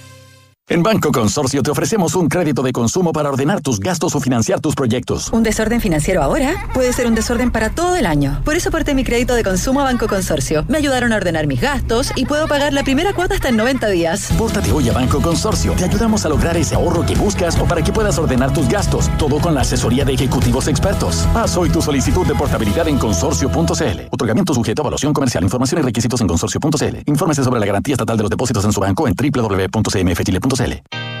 En Banco Consorcio te ofrecemos un crédito de consumo para ordenar tus gastos o financiar tus proyectos. Un desorden financiero ahora puede ser un desorden para todo el año. Por eso aporté mi crédito de consumo a Banco Consorcio. Me ayudaron a ordenar mis gastos y puedo pagar la primera cuota hasta en 90 días. Pórtate hoy a Banco Consorcio. Te ayudamos a lograr ese ahorro que buscas o para que puedas ordenar tus gastos. Todo con la asesoría de ejecutivos expertos. Haz hoy tu solicitud de portabilidad en consorcio.cl. Otorgamiento sujeto a evaluación comercial. Información y requisitos en consorcio.cl. Infórmese sobre la garantía estatal de los depósitos en su banco en www.cmfchile.cl. Caroselli.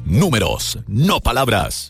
Números, no palabras.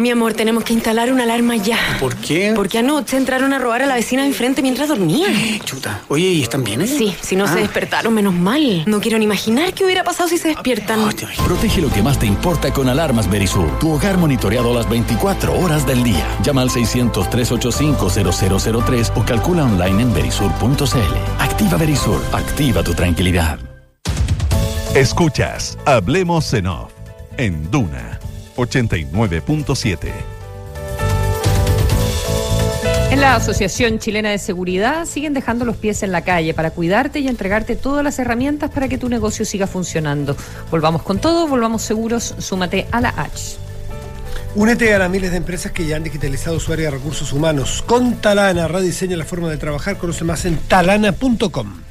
Mi amor, tenemos que instalar una alarma ya. ¿Por qué? Porque anoche entraron a robar a la vecina de enfrente mientras dormía. Chuta. Oye, ¿y están bien ellos? Sí, si no se Ah. despertaron, menos mal. No quiero ni imaginar qué hubiera pasado si se despiertan. Protege lo que más te importa con alarmas Verisur. Tu hogar monitoreado las 24 horas del día. Llama al 600-385-0003 o calcula online en verisur.cl. Activa Verisur. Activa tu tranquilidad. Escuchas Hablemos en Off en Duna 89.7. En la Asociación Chilena de Seguridad siguen dejando los pies en la calle para cuidarte y entregarte todas las herramientas para que tu negocio siga funcionando. Volvamos con todo, volvamos seguros, súmate a la H. Únete a las miles de empresas que ya han digitalizado su área de recursos humanos. Con Talana, rediseña la forma de trabajar. Conoce más en talana.com.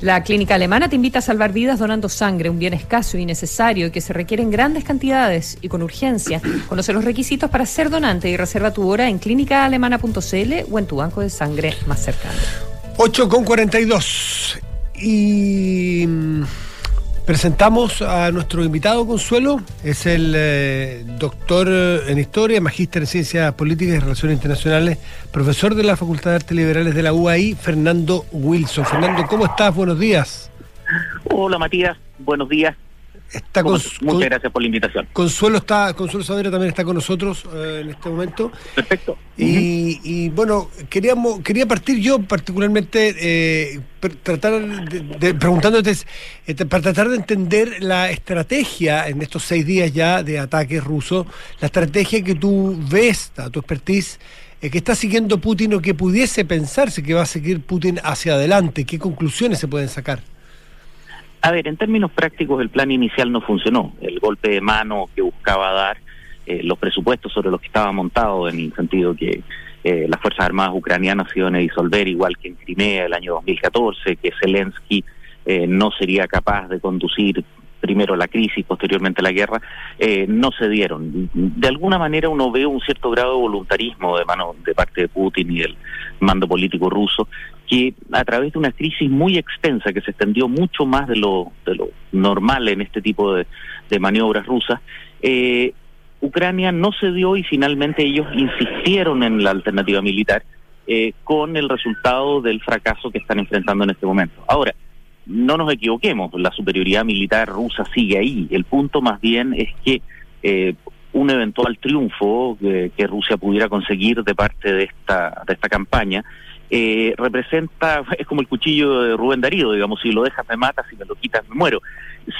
La clínica alemana te invita a salvar vidas donando sangre, un bien escaso y necesario que se requiere en grandes cantidades y con urgencia. Conoce los requisitos para ser donante y reserva tu hora en clínicaalemana.cl o en tu banco de sangre más cercano. 8 con 42. Y presentamos a nuestro invitado Consuelo. Es el eh, doctor en Historia, magíster en Ciencias Políticas y Relaciones Internacionales, profesor de la Facultad de Artes Liberales de la UAI, Fernando Wilson. Fernando, ¿cómo estás? Buenos días. Hola Matías, buenos días. Está ¿Cómo- con- Muchas gracias por la invitación. Consuelo está, Consuelo Saavedra también está con nosotros eh, en este momento. Perfecto. Y, y, bueno, queríamos, quería partir yo particularmente eh, per- tratar de, de- preguntándote eh, te- para tratar de entender la estrategia en estos seis días ya de ataques rusos, la estrategia que tú ves, a tu expertise, eh, que está siguiendo Putin o que pudiese pensarse que va a seguir Putin hacia adelante, qué conclusiones se pueden sacar. A ver, en términos prácticos el plan inicial no funcionó. El golpe de mano que buscaba dar, eh, los presupuestos sobre los que estaba montado, en el sentido que eh, las Fuerzas Armadas ucranianas se iban a disolver igual que en Crimea el año 2014, que Zelensky eh, no sería capaz de conducir primero la crisis, posteriormente la guerra, eh, no se dieron. De alguna manera uno ve un cierto grado de voluntarismo de mano de parte de Putin y del mando político ruso que a través de una crisis muy extensa que se extendió mucho más de lo, de lo normal en este tipo de, maniobras rusas, eh, Ucrania no cedió y finalmente ellos insistieron en la alternativa militar eh, con el resultado del fracaso que están enfrentando en este momento. Ahora, no nos equivoquemos, la superioridad militar rusa sigue ahí. El punto más bien es que eh, un eventual triunfo que, que Rusia pudiera conseguir de parte de esta, de esta campaña eh, representa, es como el cuchillo de Rubén Darío, digamos, si lo dejas me matas, si me lo quitas me muero.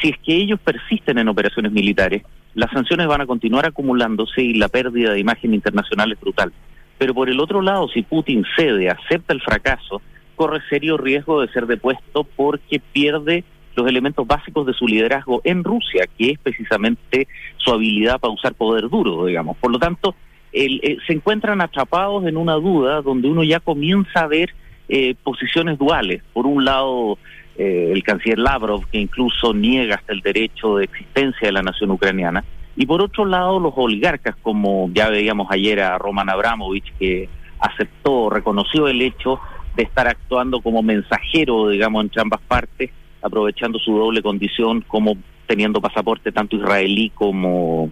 Si es que ellos persisten en operaciones militares, las sanciones van a continuar acumulándose y la pérdida de imagen internacional es brutal. Pero por el otro lado, si Putin cede, acepta el fracaso, corre serio riesgo de ser depuesto porque pierde los elementos básicos de su liderazgo en Rusia, que es precisamente su habilidad para usar poder duro, digamos. Por lo tanto, el, eh, se encuentran atrapados en una duda donde uno ya comienza a ver eh, posiciones duales. Por un lado, eh, el canciller Lavrov, que incluso niega hasta el derecho de existencia de la nación ucraniana, y por otro lado, los oligarcas, como ya veíamos ayer a Roman Abramovich, que aceptó, reconoció el hecho de estar actuando como mensajero, digamos, entre ambas partes, aprovechando su doble condición como teniendo pasaporte tanto israelí como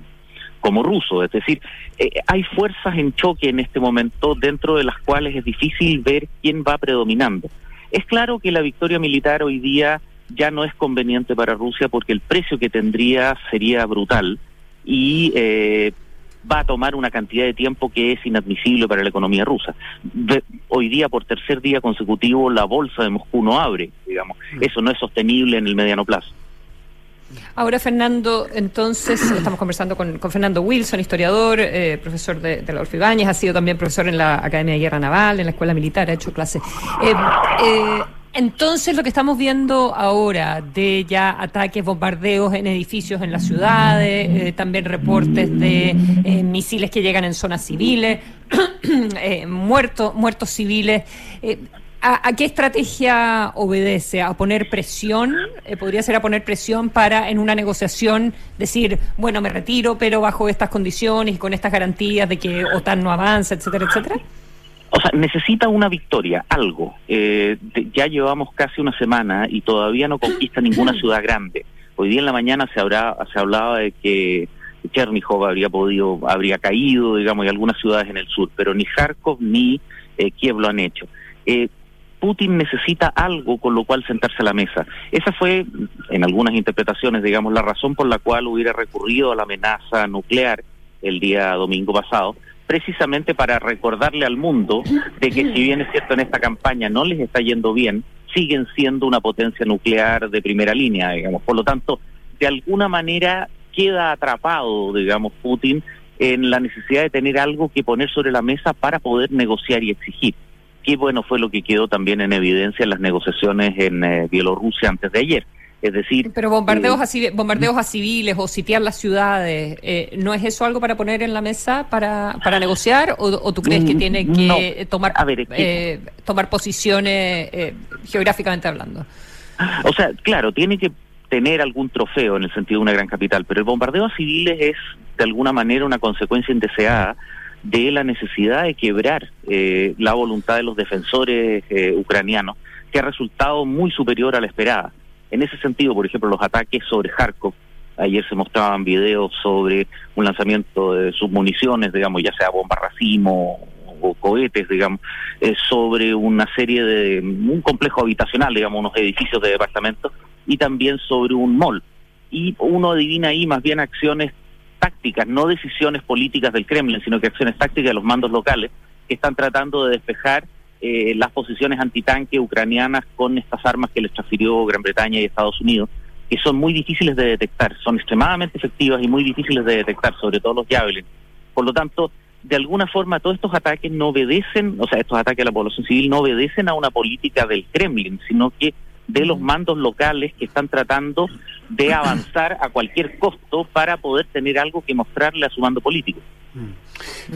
como ruso, es decir, eh, hay fuerzas en choque en este momento dentro de las cuales es difícil ver quién va predominando. Es claro que la victoria militar hoy día ya no es conveniente para Rusia porque el precio que tendría sería brutal y eh, va a tomar una cantidad de tiempo que es inadmisible para la economía rusa. De- hoy día, por tercer día consecutivo, la bolsa de Moscú no abre, digamos. Eso no es sostenible en el mediano plazo. Ahora, Fernando, entonces estamos conversando con, Fernando Wilson, historiador, eh, profesor de, de la Adolfo Ibáñez, ha sido también profesor en la Academia de Guerra Naval, en la Escuela Militar, ha hecho clases. Eh, eh, entonces, lo que estamos viendo ahora de ya ataques, bombardeos en edificios en las ciudades, eh, también reportes de eh, misiles que llegan en zonas civiles, eh, muertos, muertos civiles. ¿A, a qué estrategia obedece? ¿A poner presión? Eh, ¿Podría ser a poner presión para en una negociación decir, bueno, me retiro, pero bajo estas condiciones y con estas garantías de que OTAN no avanza, etcétera, etcétera? O sea, necesita una victoria, algo. Eh, ya llevamos casi una semana y todavía no conquista ninguna ciudad grande. Hoy día en la mañana se habrá se hablaba de que Chernihiv habría podido habría caído, digamos, y algunas ciudades en el sur, pero ni Kharkov ni eh, Kiev lo han hecho. Eh, Putin necesita algo con lo cual sentarse a la mesa. Esa fue, en algunas interpretaciones, digamos, la razón por la cual hubiera recurrido a la amenaza nuclear el día domingo pasado, precisamente para recordarle al mundo de que si bien es cierto en esta campaña no les está yendo bien, siguen siendo una potencia nuclear de primera línea, digamos. Por lo tanto, de alguna manera queda atrapado, digamos, Putin en la necesidad de tener algo que poner sobre la mesa para poder negociar y exigir. Qué bueno fue lo que quedó también en evidencia en las negociaciones en eh, Bielorrusia antes de ayer. Es decir, Pero bombardeos, eh, a, civi- bombardeos a civiles o sitiar las ciudades, eh, ¿no es eso algo para poner en la mesa para, para negociar? ¿O, o tú crees que Mm, tiene que no. tomar, A ver, es que- eh, tomar posiciones eh, geográficamente hablando? O sea, claro, tiene que tener algún trofeo en el sentido de una gran capital, pero el bombardeo a civiles es de alguna manera una consecuencia indeseada de la necesidad de quebrar eh, la voluntad de los defensores eh, ucranianos, que ha resultado muy superior a la esperada. En ese sentido, por ejemplo, los ataques sobre Kharkov, ayer se mostraban videos sobre un lanzamiento de submuniciones, digamos, ya sea bomba racimo o cohetes, digamos, eh, sobre una serie de un complejo habitacional, digamos, unos edificios de departamentos y también sobre un mall. Y uno adivina ahí más bien acciones tácticas, no decisiones políticas del Kremlin, sino que acciones tácticas de los mandos locales que están tratando de despejar eh, las posiciones antitanque ucranianas con estas armas que les transfirió Gran Bretaña y Estados Unidos, que son muy difíciles de detectar, son extremadamente efectivas y muy difíciles de detectar, sobre todo los Javelin. Por lo tanto, de alguna forma todos estos ataques no obedecen, o sea, estos ataques a la población civil no obedecen a una política del Kremlin, sino que de los mandos locales que están tratando de avanzar a cualquier costo para poder tener algo que mostrarle a su mando político.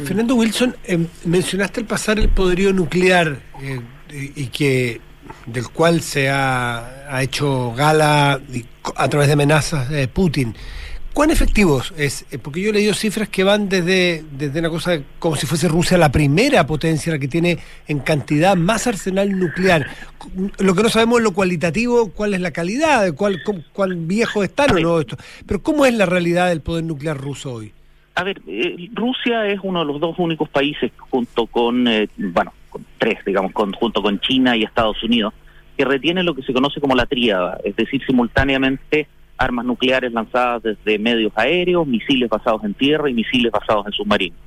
Fernando Wilson, eh, mencionaste el pasar el poderío nuclear eh, y que del cual se ha, ha hecho gala a través de amenazas de Putin. ¿Cuán efectivos es? Eh, Porque yo he leído cifras que van desde, desde una cosa como si fuese Rusia la primera potencia, la que tiene en cantidad más arsenal nuclear. Lo que no sabemos es lo cualitativo, cuál es la calidad, cuál, cu- cuán viejo están o no esto. Pero ¿cómo es la realidad del poder nuclear ruso hoy? A ver, eh, Rusia es uno de los dos únicos países junto con, eh, bueno, con tres, digamos, con- junto con China y Estados Unidos, que retiene lo que se conoce como la tríada, es decir, simultáneamente armas nucleares lanzadas desde medios aéreos, misiles basados en tierra y misiles basados en submarinos.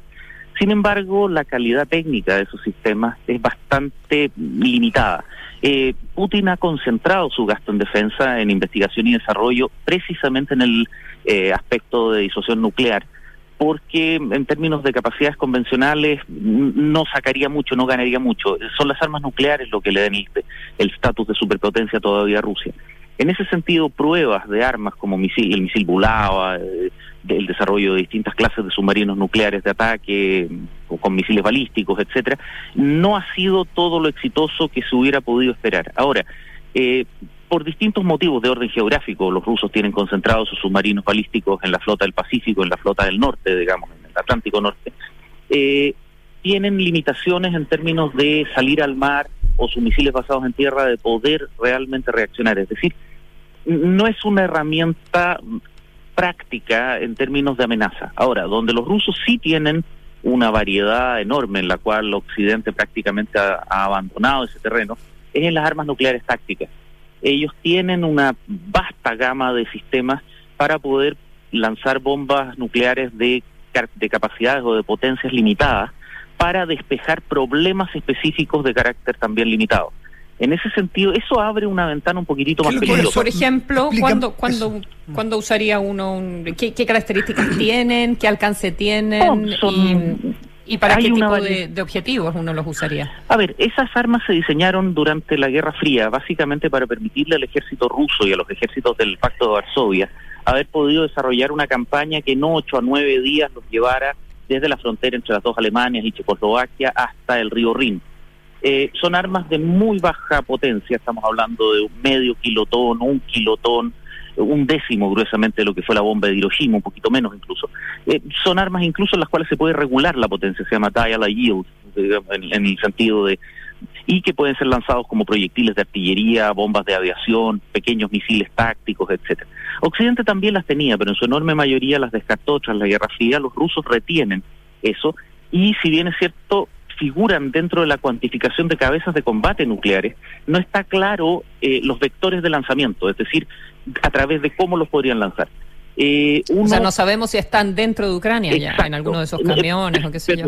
Sin embargo, la calidad técnica de esos sistemas es bastante limitada. Eh, Putin ha concentrado su gasto en defensa, en investigación y desarrollo, precisamente en el eh, aspecto de disuasión nuclear, porque en términos de capacidades convencionales no sacaría mucho, no ganaría mucho. Son las armas nucleares lo que le dan el estatus de superpotencia todavía a Rusia. En ese sentido, pruebas de armas como misil, el misil Bulava, eh, el desarrollo de distintas clases de submarinos nucleares de ataque, o con misiles balísticos, etcétera, no ha sido todo lo exitoso que se hubiera podido esperar. Ahora, eh, por distintos motivos de orden geográfico, los rusos tienen concentrados sus submarinos balísticos en la flota del Pacífico, en la flota del norte, digamos, en el Atlántico Norte. Eh, tienen limitaciones en términos de salir al mar o sus misiles basados en tierra de poder realmente reaccionar. Es decir, no es una herramienta práctica en términos de amenaza. Ahora, donde los rusos sí tienen una variedad enorme en la cual Occidente prácticamente ha, ha abandonado ese terreno, es en las armas nucleares tácticas. Ellos tienen una vasta gama de sistemas para poder lanzar bombas nucleares de, de capacidades o de potencias limitadas para despejar problemas específicos de carácter también limitado. En ese sentido, eso abre una ventana un poquitito más peligrosa. Por ejemplo, ¿cuándo, cuándo, ¿cuándo usaría uno? un- qué, qué características tienen? ¿Qué alcance tienen? No, son- y, y para qué tipo de, de objetivos uno los usaría? A ver, esas armas se diseñaron durante la Guerra Fría, básicamente para permitirle al ejército ruso y a los ejércitos del Pacto de Varsovia haber podido desarrollar una campaña que en ocho a nueve días los llevara desde la frontera entre las dos Alemanias y Checoslovaquia hasta el río Rin. Eh, son armas de muy baja potencia, estamos hablando de un medio kilotón, un kilotón, un décimo gruesamente de lo que fue la bomba de Hiroshima, un poquito menos incluso. Eh, son armas incluso en las cuales se puede regular la potencia, se llama dial yield, en, en el sentido de y que pueden ser lanzados como proyectiles de artillería, bombas de aviación, pequeños misiles tácticos, etcétera. Occidente también las tenía, pero en su enorme mayoría las descartó tras la Guerra Fría. Los rusos retienen eso y si bien es cierto figuran dentro de la cuantificación de cabezas de combate nucleares, no está claro eh, los vectores de lanzamiento, es decir, a través de cómo los podrían lanzar. Eh, O sea, no sabemos si están dentro de Ucrania ya, en alguno de esos camiones o qué sé yo.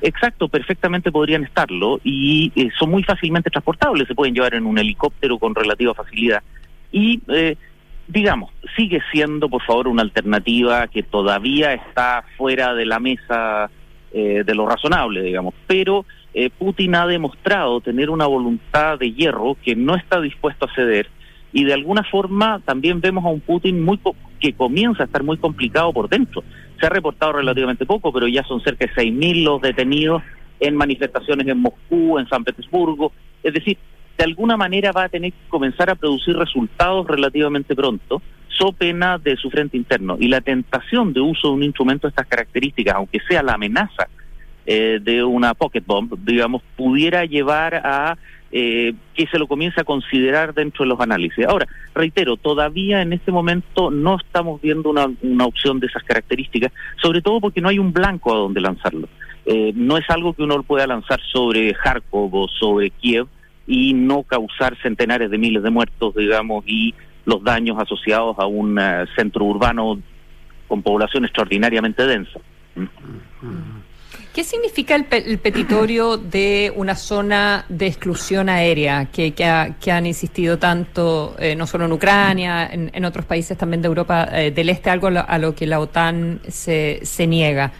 Exacto, perfectamente podrían estarlo y eh, son muy fácilmente transportables, se pueden llevar en un helicóptero con relativa facilidad. Y, eh, digamos, sigue siendo, por favor, una alternativa que todavía está fuera de la mesa eh, de lo razonable, digamos. Pero eh, Putin ha demostrado tener una voluntad de hierro que no está dispuesto a ceder y de alguna forma también vemos a un Putin muy co- que comienza a estar muy complicado por dentro. Se ha reportado relativamente poco, pero ya son cerca de 6.000 los detenidos en manifestaciones en Moscú, en San Petersburgo. Es decir, de alguna manera va a tener que comenzar a producir resultados relativamente pronto, so pena de su frente interno. Y la tentación de uso de un instrumento de estas características, aunque sea la amenaza eh, de una pocket bomb, digamos, pudiera llevar a eh, que se lo comience a considerar dentro de los análisis. Ahora, reitero, todavía en este momento no estamos viendo una, una opción de esas características, sobre todo porque no hay un blanco a donde lanzarlo. Eh, no es algo que uno pueda lanzar sobre Kharkov o sobre Kiev y no causar centenares de miles de muertos, digamos, y los daños asociados a un eh, centro urbano con población extraordinariamente densa. ¿Qué significa el, pe- el petitorio de una zona de exclusión aérea que, que, ha- que han insistido tanto, eh, no solo en Ucrania, en, en otros países también de Europa eh, del Este, algo a lo, a lo que la OTAN se, se niega?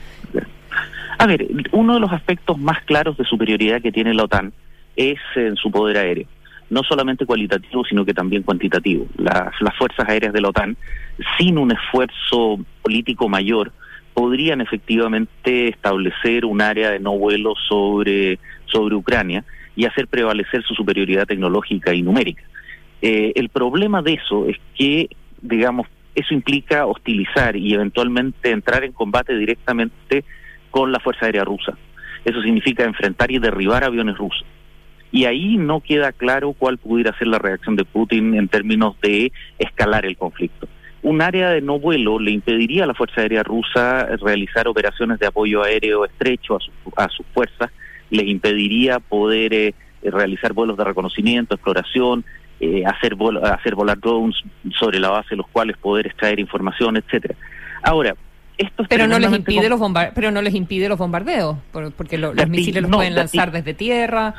A ver, uno de los aspectos más claros de superioridad que tiene la OTAN es en su poder aéreo. No solamente cualitativo, sino que también cuantitativo. Las, fuerzas aéreas de la OTAN, sin un esfuerzo político mayor, podrían efectivamente establecer un área de no vuelo sobre, sobre Ucrania y hacer prevalecer su superioridad tecnológica y numérica. Eh, el problema de eso es que, digamos, eso implica hostilizar y eventualmente entrar en combate directamente con la Fuerza Aérea Rusa. Eso significa enfrentar y derribar aviones rusos. Y ahí no queda claro cuál pudiera ser la reacción de Putin en términos de escalar el conflicto. Un área de no vuelo le impediría a la Fuerza Aérea Rusa realizar operaciones de apoyo aéreo estrecho a, su- a sus fuerzas, les impediría poder eh, realizar vuelos de reconocimiento, exploración, eh, hacer, vol- hacer volar drones sobre la base de los cuales poder extraer información, etcétera. Ahora, esto es Pero no les impide los pero no les impide los bombardeos, por- porque lo- los misiles los no, pueden lanzar desde tierra.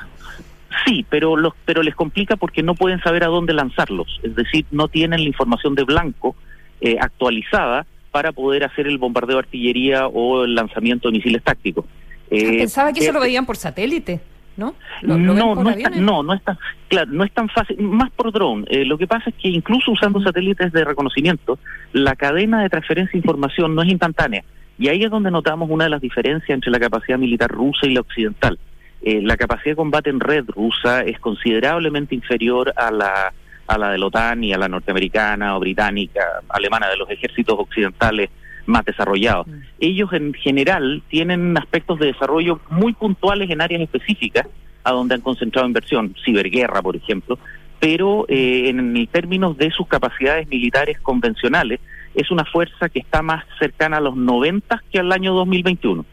Sí, pero los, pero les complica porque no pueden saber a dónde lanzarlos. Es decir, no tienen la información de blanco eh, actualizada para poder hacer el bombardeo de artillería o el lanzamiento de misiles tácticos. Eh, Pensaba que eso eh, lo veían por satélite, ¿no? ¿Lo- no, no, es tan- aviones? no, no es tan, claro, no es tan fácil, más por drone. Eh, lo que pasa es que incluso usando satélites de reconocimiento, la cadena de transferencia de información no es instantánea. Y ahí es donde notamos una de las diferencias entre la capacidad militar rusa y la occidental. Eh, la capacidad de combate en red rusa es considerablemente inferior a la, a la de la OTAN y a la norteamericana o británica, alemana, de los ejércitos occidentales más desarrollados. Ellos en general tienen aspectos de desarrollo muy puntuales en áreas específicas a donde han concentrado inversión, ciberguerra, por ejemplo, pero eh, en términos de sus capacidades militares convencionales, es una fuerza que está más cercana a los 90 que al año 2021.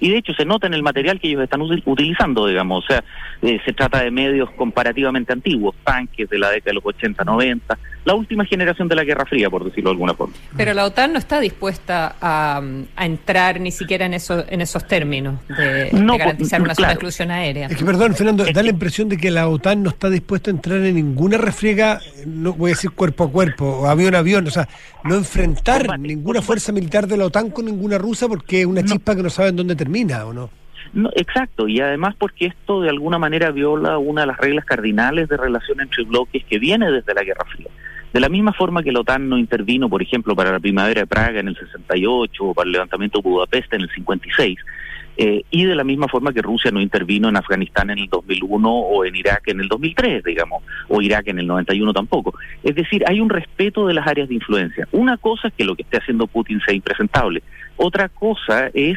Y de hecho se nota en el material que ellos están util- utilizando, digamos, o sea, eh, se trata de medios comparativamente antiguos, tanques de la década de los 80, 90, la última generación de la Guerra Fría, por decirlo de alguna forma. Pero la OTAN no está dispuesta a, a entrar ni siquiera en, eso, en esos términos de, No, de garantizar una zona de claro. exclusión aérea. Es que, perdón, Fernando, da la impresión de que la OTAN no está dispuesta a entrar en ninguna refriega, no voy a decir cuerpo a cuerpo, o avión a avión, o sea, no enfrentar ninguna fuerza militar de la OTAN con ninguna rusa porque es una chispa que no saben dónde termina, ¿o no? No, exacto, y además porque esto de alguna manera viola una de las reglas cardinales de relación entre bloques que viene desde la Guerra Fría. De la misma forma que la OTAN no intervino, por ejemplo, para la primavera de Praga en el 68 o para el levantamiento de Budapest en el 56, eh, y de la misma forma que Rusia no intervino en Afganistán en el 2001 o en Irak en el 2003, digamos, o Irak en el 91 tampoco. Es decir, hay un respeto de las áreas de influencia. Una cosa es que lo que esté haciendo Putin sea impresentable, otra cosa es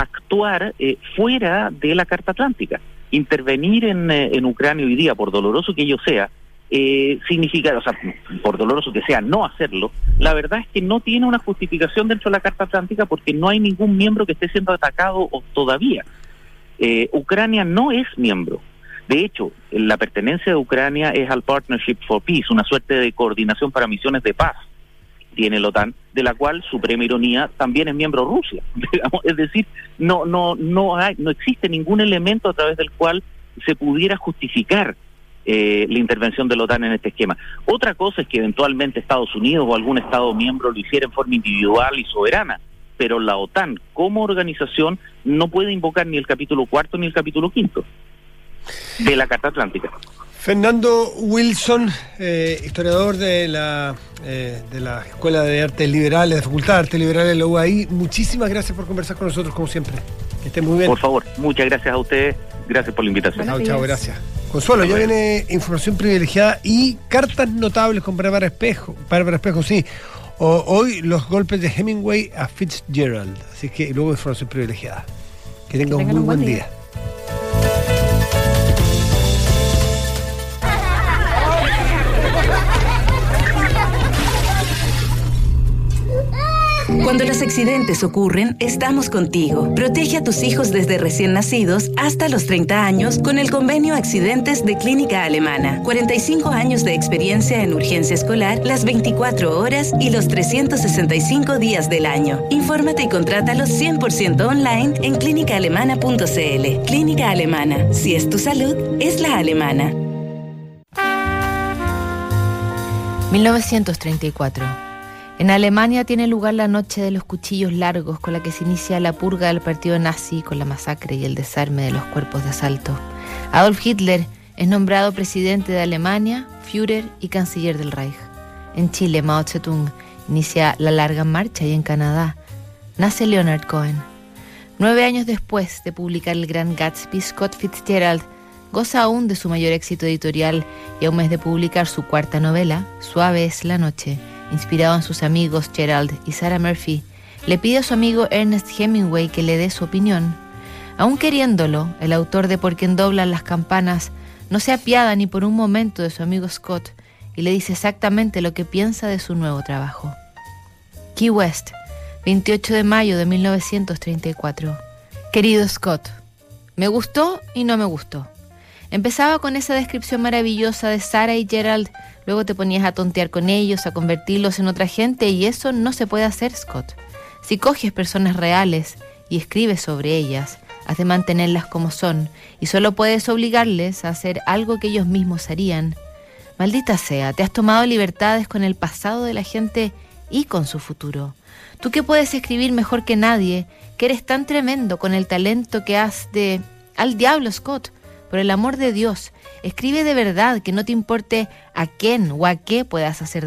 actuar eh, fuera de la Carta Atlántica. Intervenir en, eh, en Ucrania hoy día, por doloroso que ello sea, eh, significa, o sea, por doloroso que sea, no hacerlo, la verdad es que no tiene una justificación dentro de la Carta Atlántica porque no hay ningún miembro que esté siendo atacado o todavía. Eh, Ucrania no es miembro. De hecho, la pertenencia de Ucrania es al Partnership for Peace, una suerte de coordinación para misiones de paz tiene la OTAN, de la cual, suprema ironía, también es miembro Rusia. digamos. Es decir, no, no, no, hay, no existe ningún elemento a través del cual se pudiera justificar eh, la intervención de la OTAN en este esquema. Otra cosa es que eventualmente Estados Unidos o algún Estado miembro lo hiciera en forma individual y soberana, pero la OTAN como organización no puede invocar ni el capítulo cuarto ni el capítulo quinto de la Carta Atlántica. Fernando Wilson, eh, historiador de la, eh, de la Escuela de Artes Liberales, de Facultad de Artes Liberales de la UAI, muchísimas gracias por conversar con nosotros, como siempre. Que esté muy bien. Por favor, muchas gracias a ustedes. Gracias por la invitación. Chao, chao, gracias. Consuelo, ya viene información privilegiada y cartas notables con Bárbara Espejo. Bárbara Espejo, sí. O- hoy los golpes de Hemingway a Fitzgerald. Así que luego información privilegiada. Que tenga un muy buen día. Cuando los accidentes ocurren, estamos contigo. Protege a tus hijos desde recién nacidos hasta los 30 años con el convenio Accidentes de Clínica Alemana. 45 años de experiencia en urgencia escolar, las 24 horas y los 365 días del año. Infórmate y contrátalos 100% online en clínicaalemana.cl. Clínica Alemana. Si es tu salud, es la alemana. 1934. En Alemania tiene lugar la Noche de los Cuchillos Largos, con la que se inicia la purga del partido nazi con la masacre y el desarme de los cuerpos de asalto. Adolf Hitler es nombrado presidente de Alemania, Führer y canciller del Reich. En Chile, Mao Zedong inicia la larga marcha y en Canadá nace Leonard Cohen. Nueve años después de publicar El Gran Gatsby, Scott Fitzgerald goza aún de su mayor éxito editorial y a un mes de publicar su cuarta novela, Suave es la noche, inspirado en sus amigos Gerald y Sarah Murphy, le pide a su amigo Ernest Hemingway que le dé su opinión. Aún queriéndolo, el autor de Por quien doblan las campanas no se apiada ni por un momento de su amigo Scott y le dice exactamente lo que piensa de su nuevo trabajo. Key West, 28 de mayo de 1934. Querido Scott, me gustó y no me gustó. Empezaba con esa descripción maravillosa de Sarah y Gerald, luego te ponías a tontear con ellos, a convertirlos en otra gente y eso no se puede hacer, Scott. Si coges personas reales y escribes sobre ellas, has de mantenerlas como son y solo puedes obligarles a hacer algo que ellos mismos harían. Maldita sea, te has tomado libertades con el pasado de la gente y con su futuro. Tú que puedes escribir mejor que nadie, que eres tan tremendo con el talento que has de... Al diablo, Scott, por el amor de Dios, escribe de verdad que no te importe a quién o a qué puedas hacer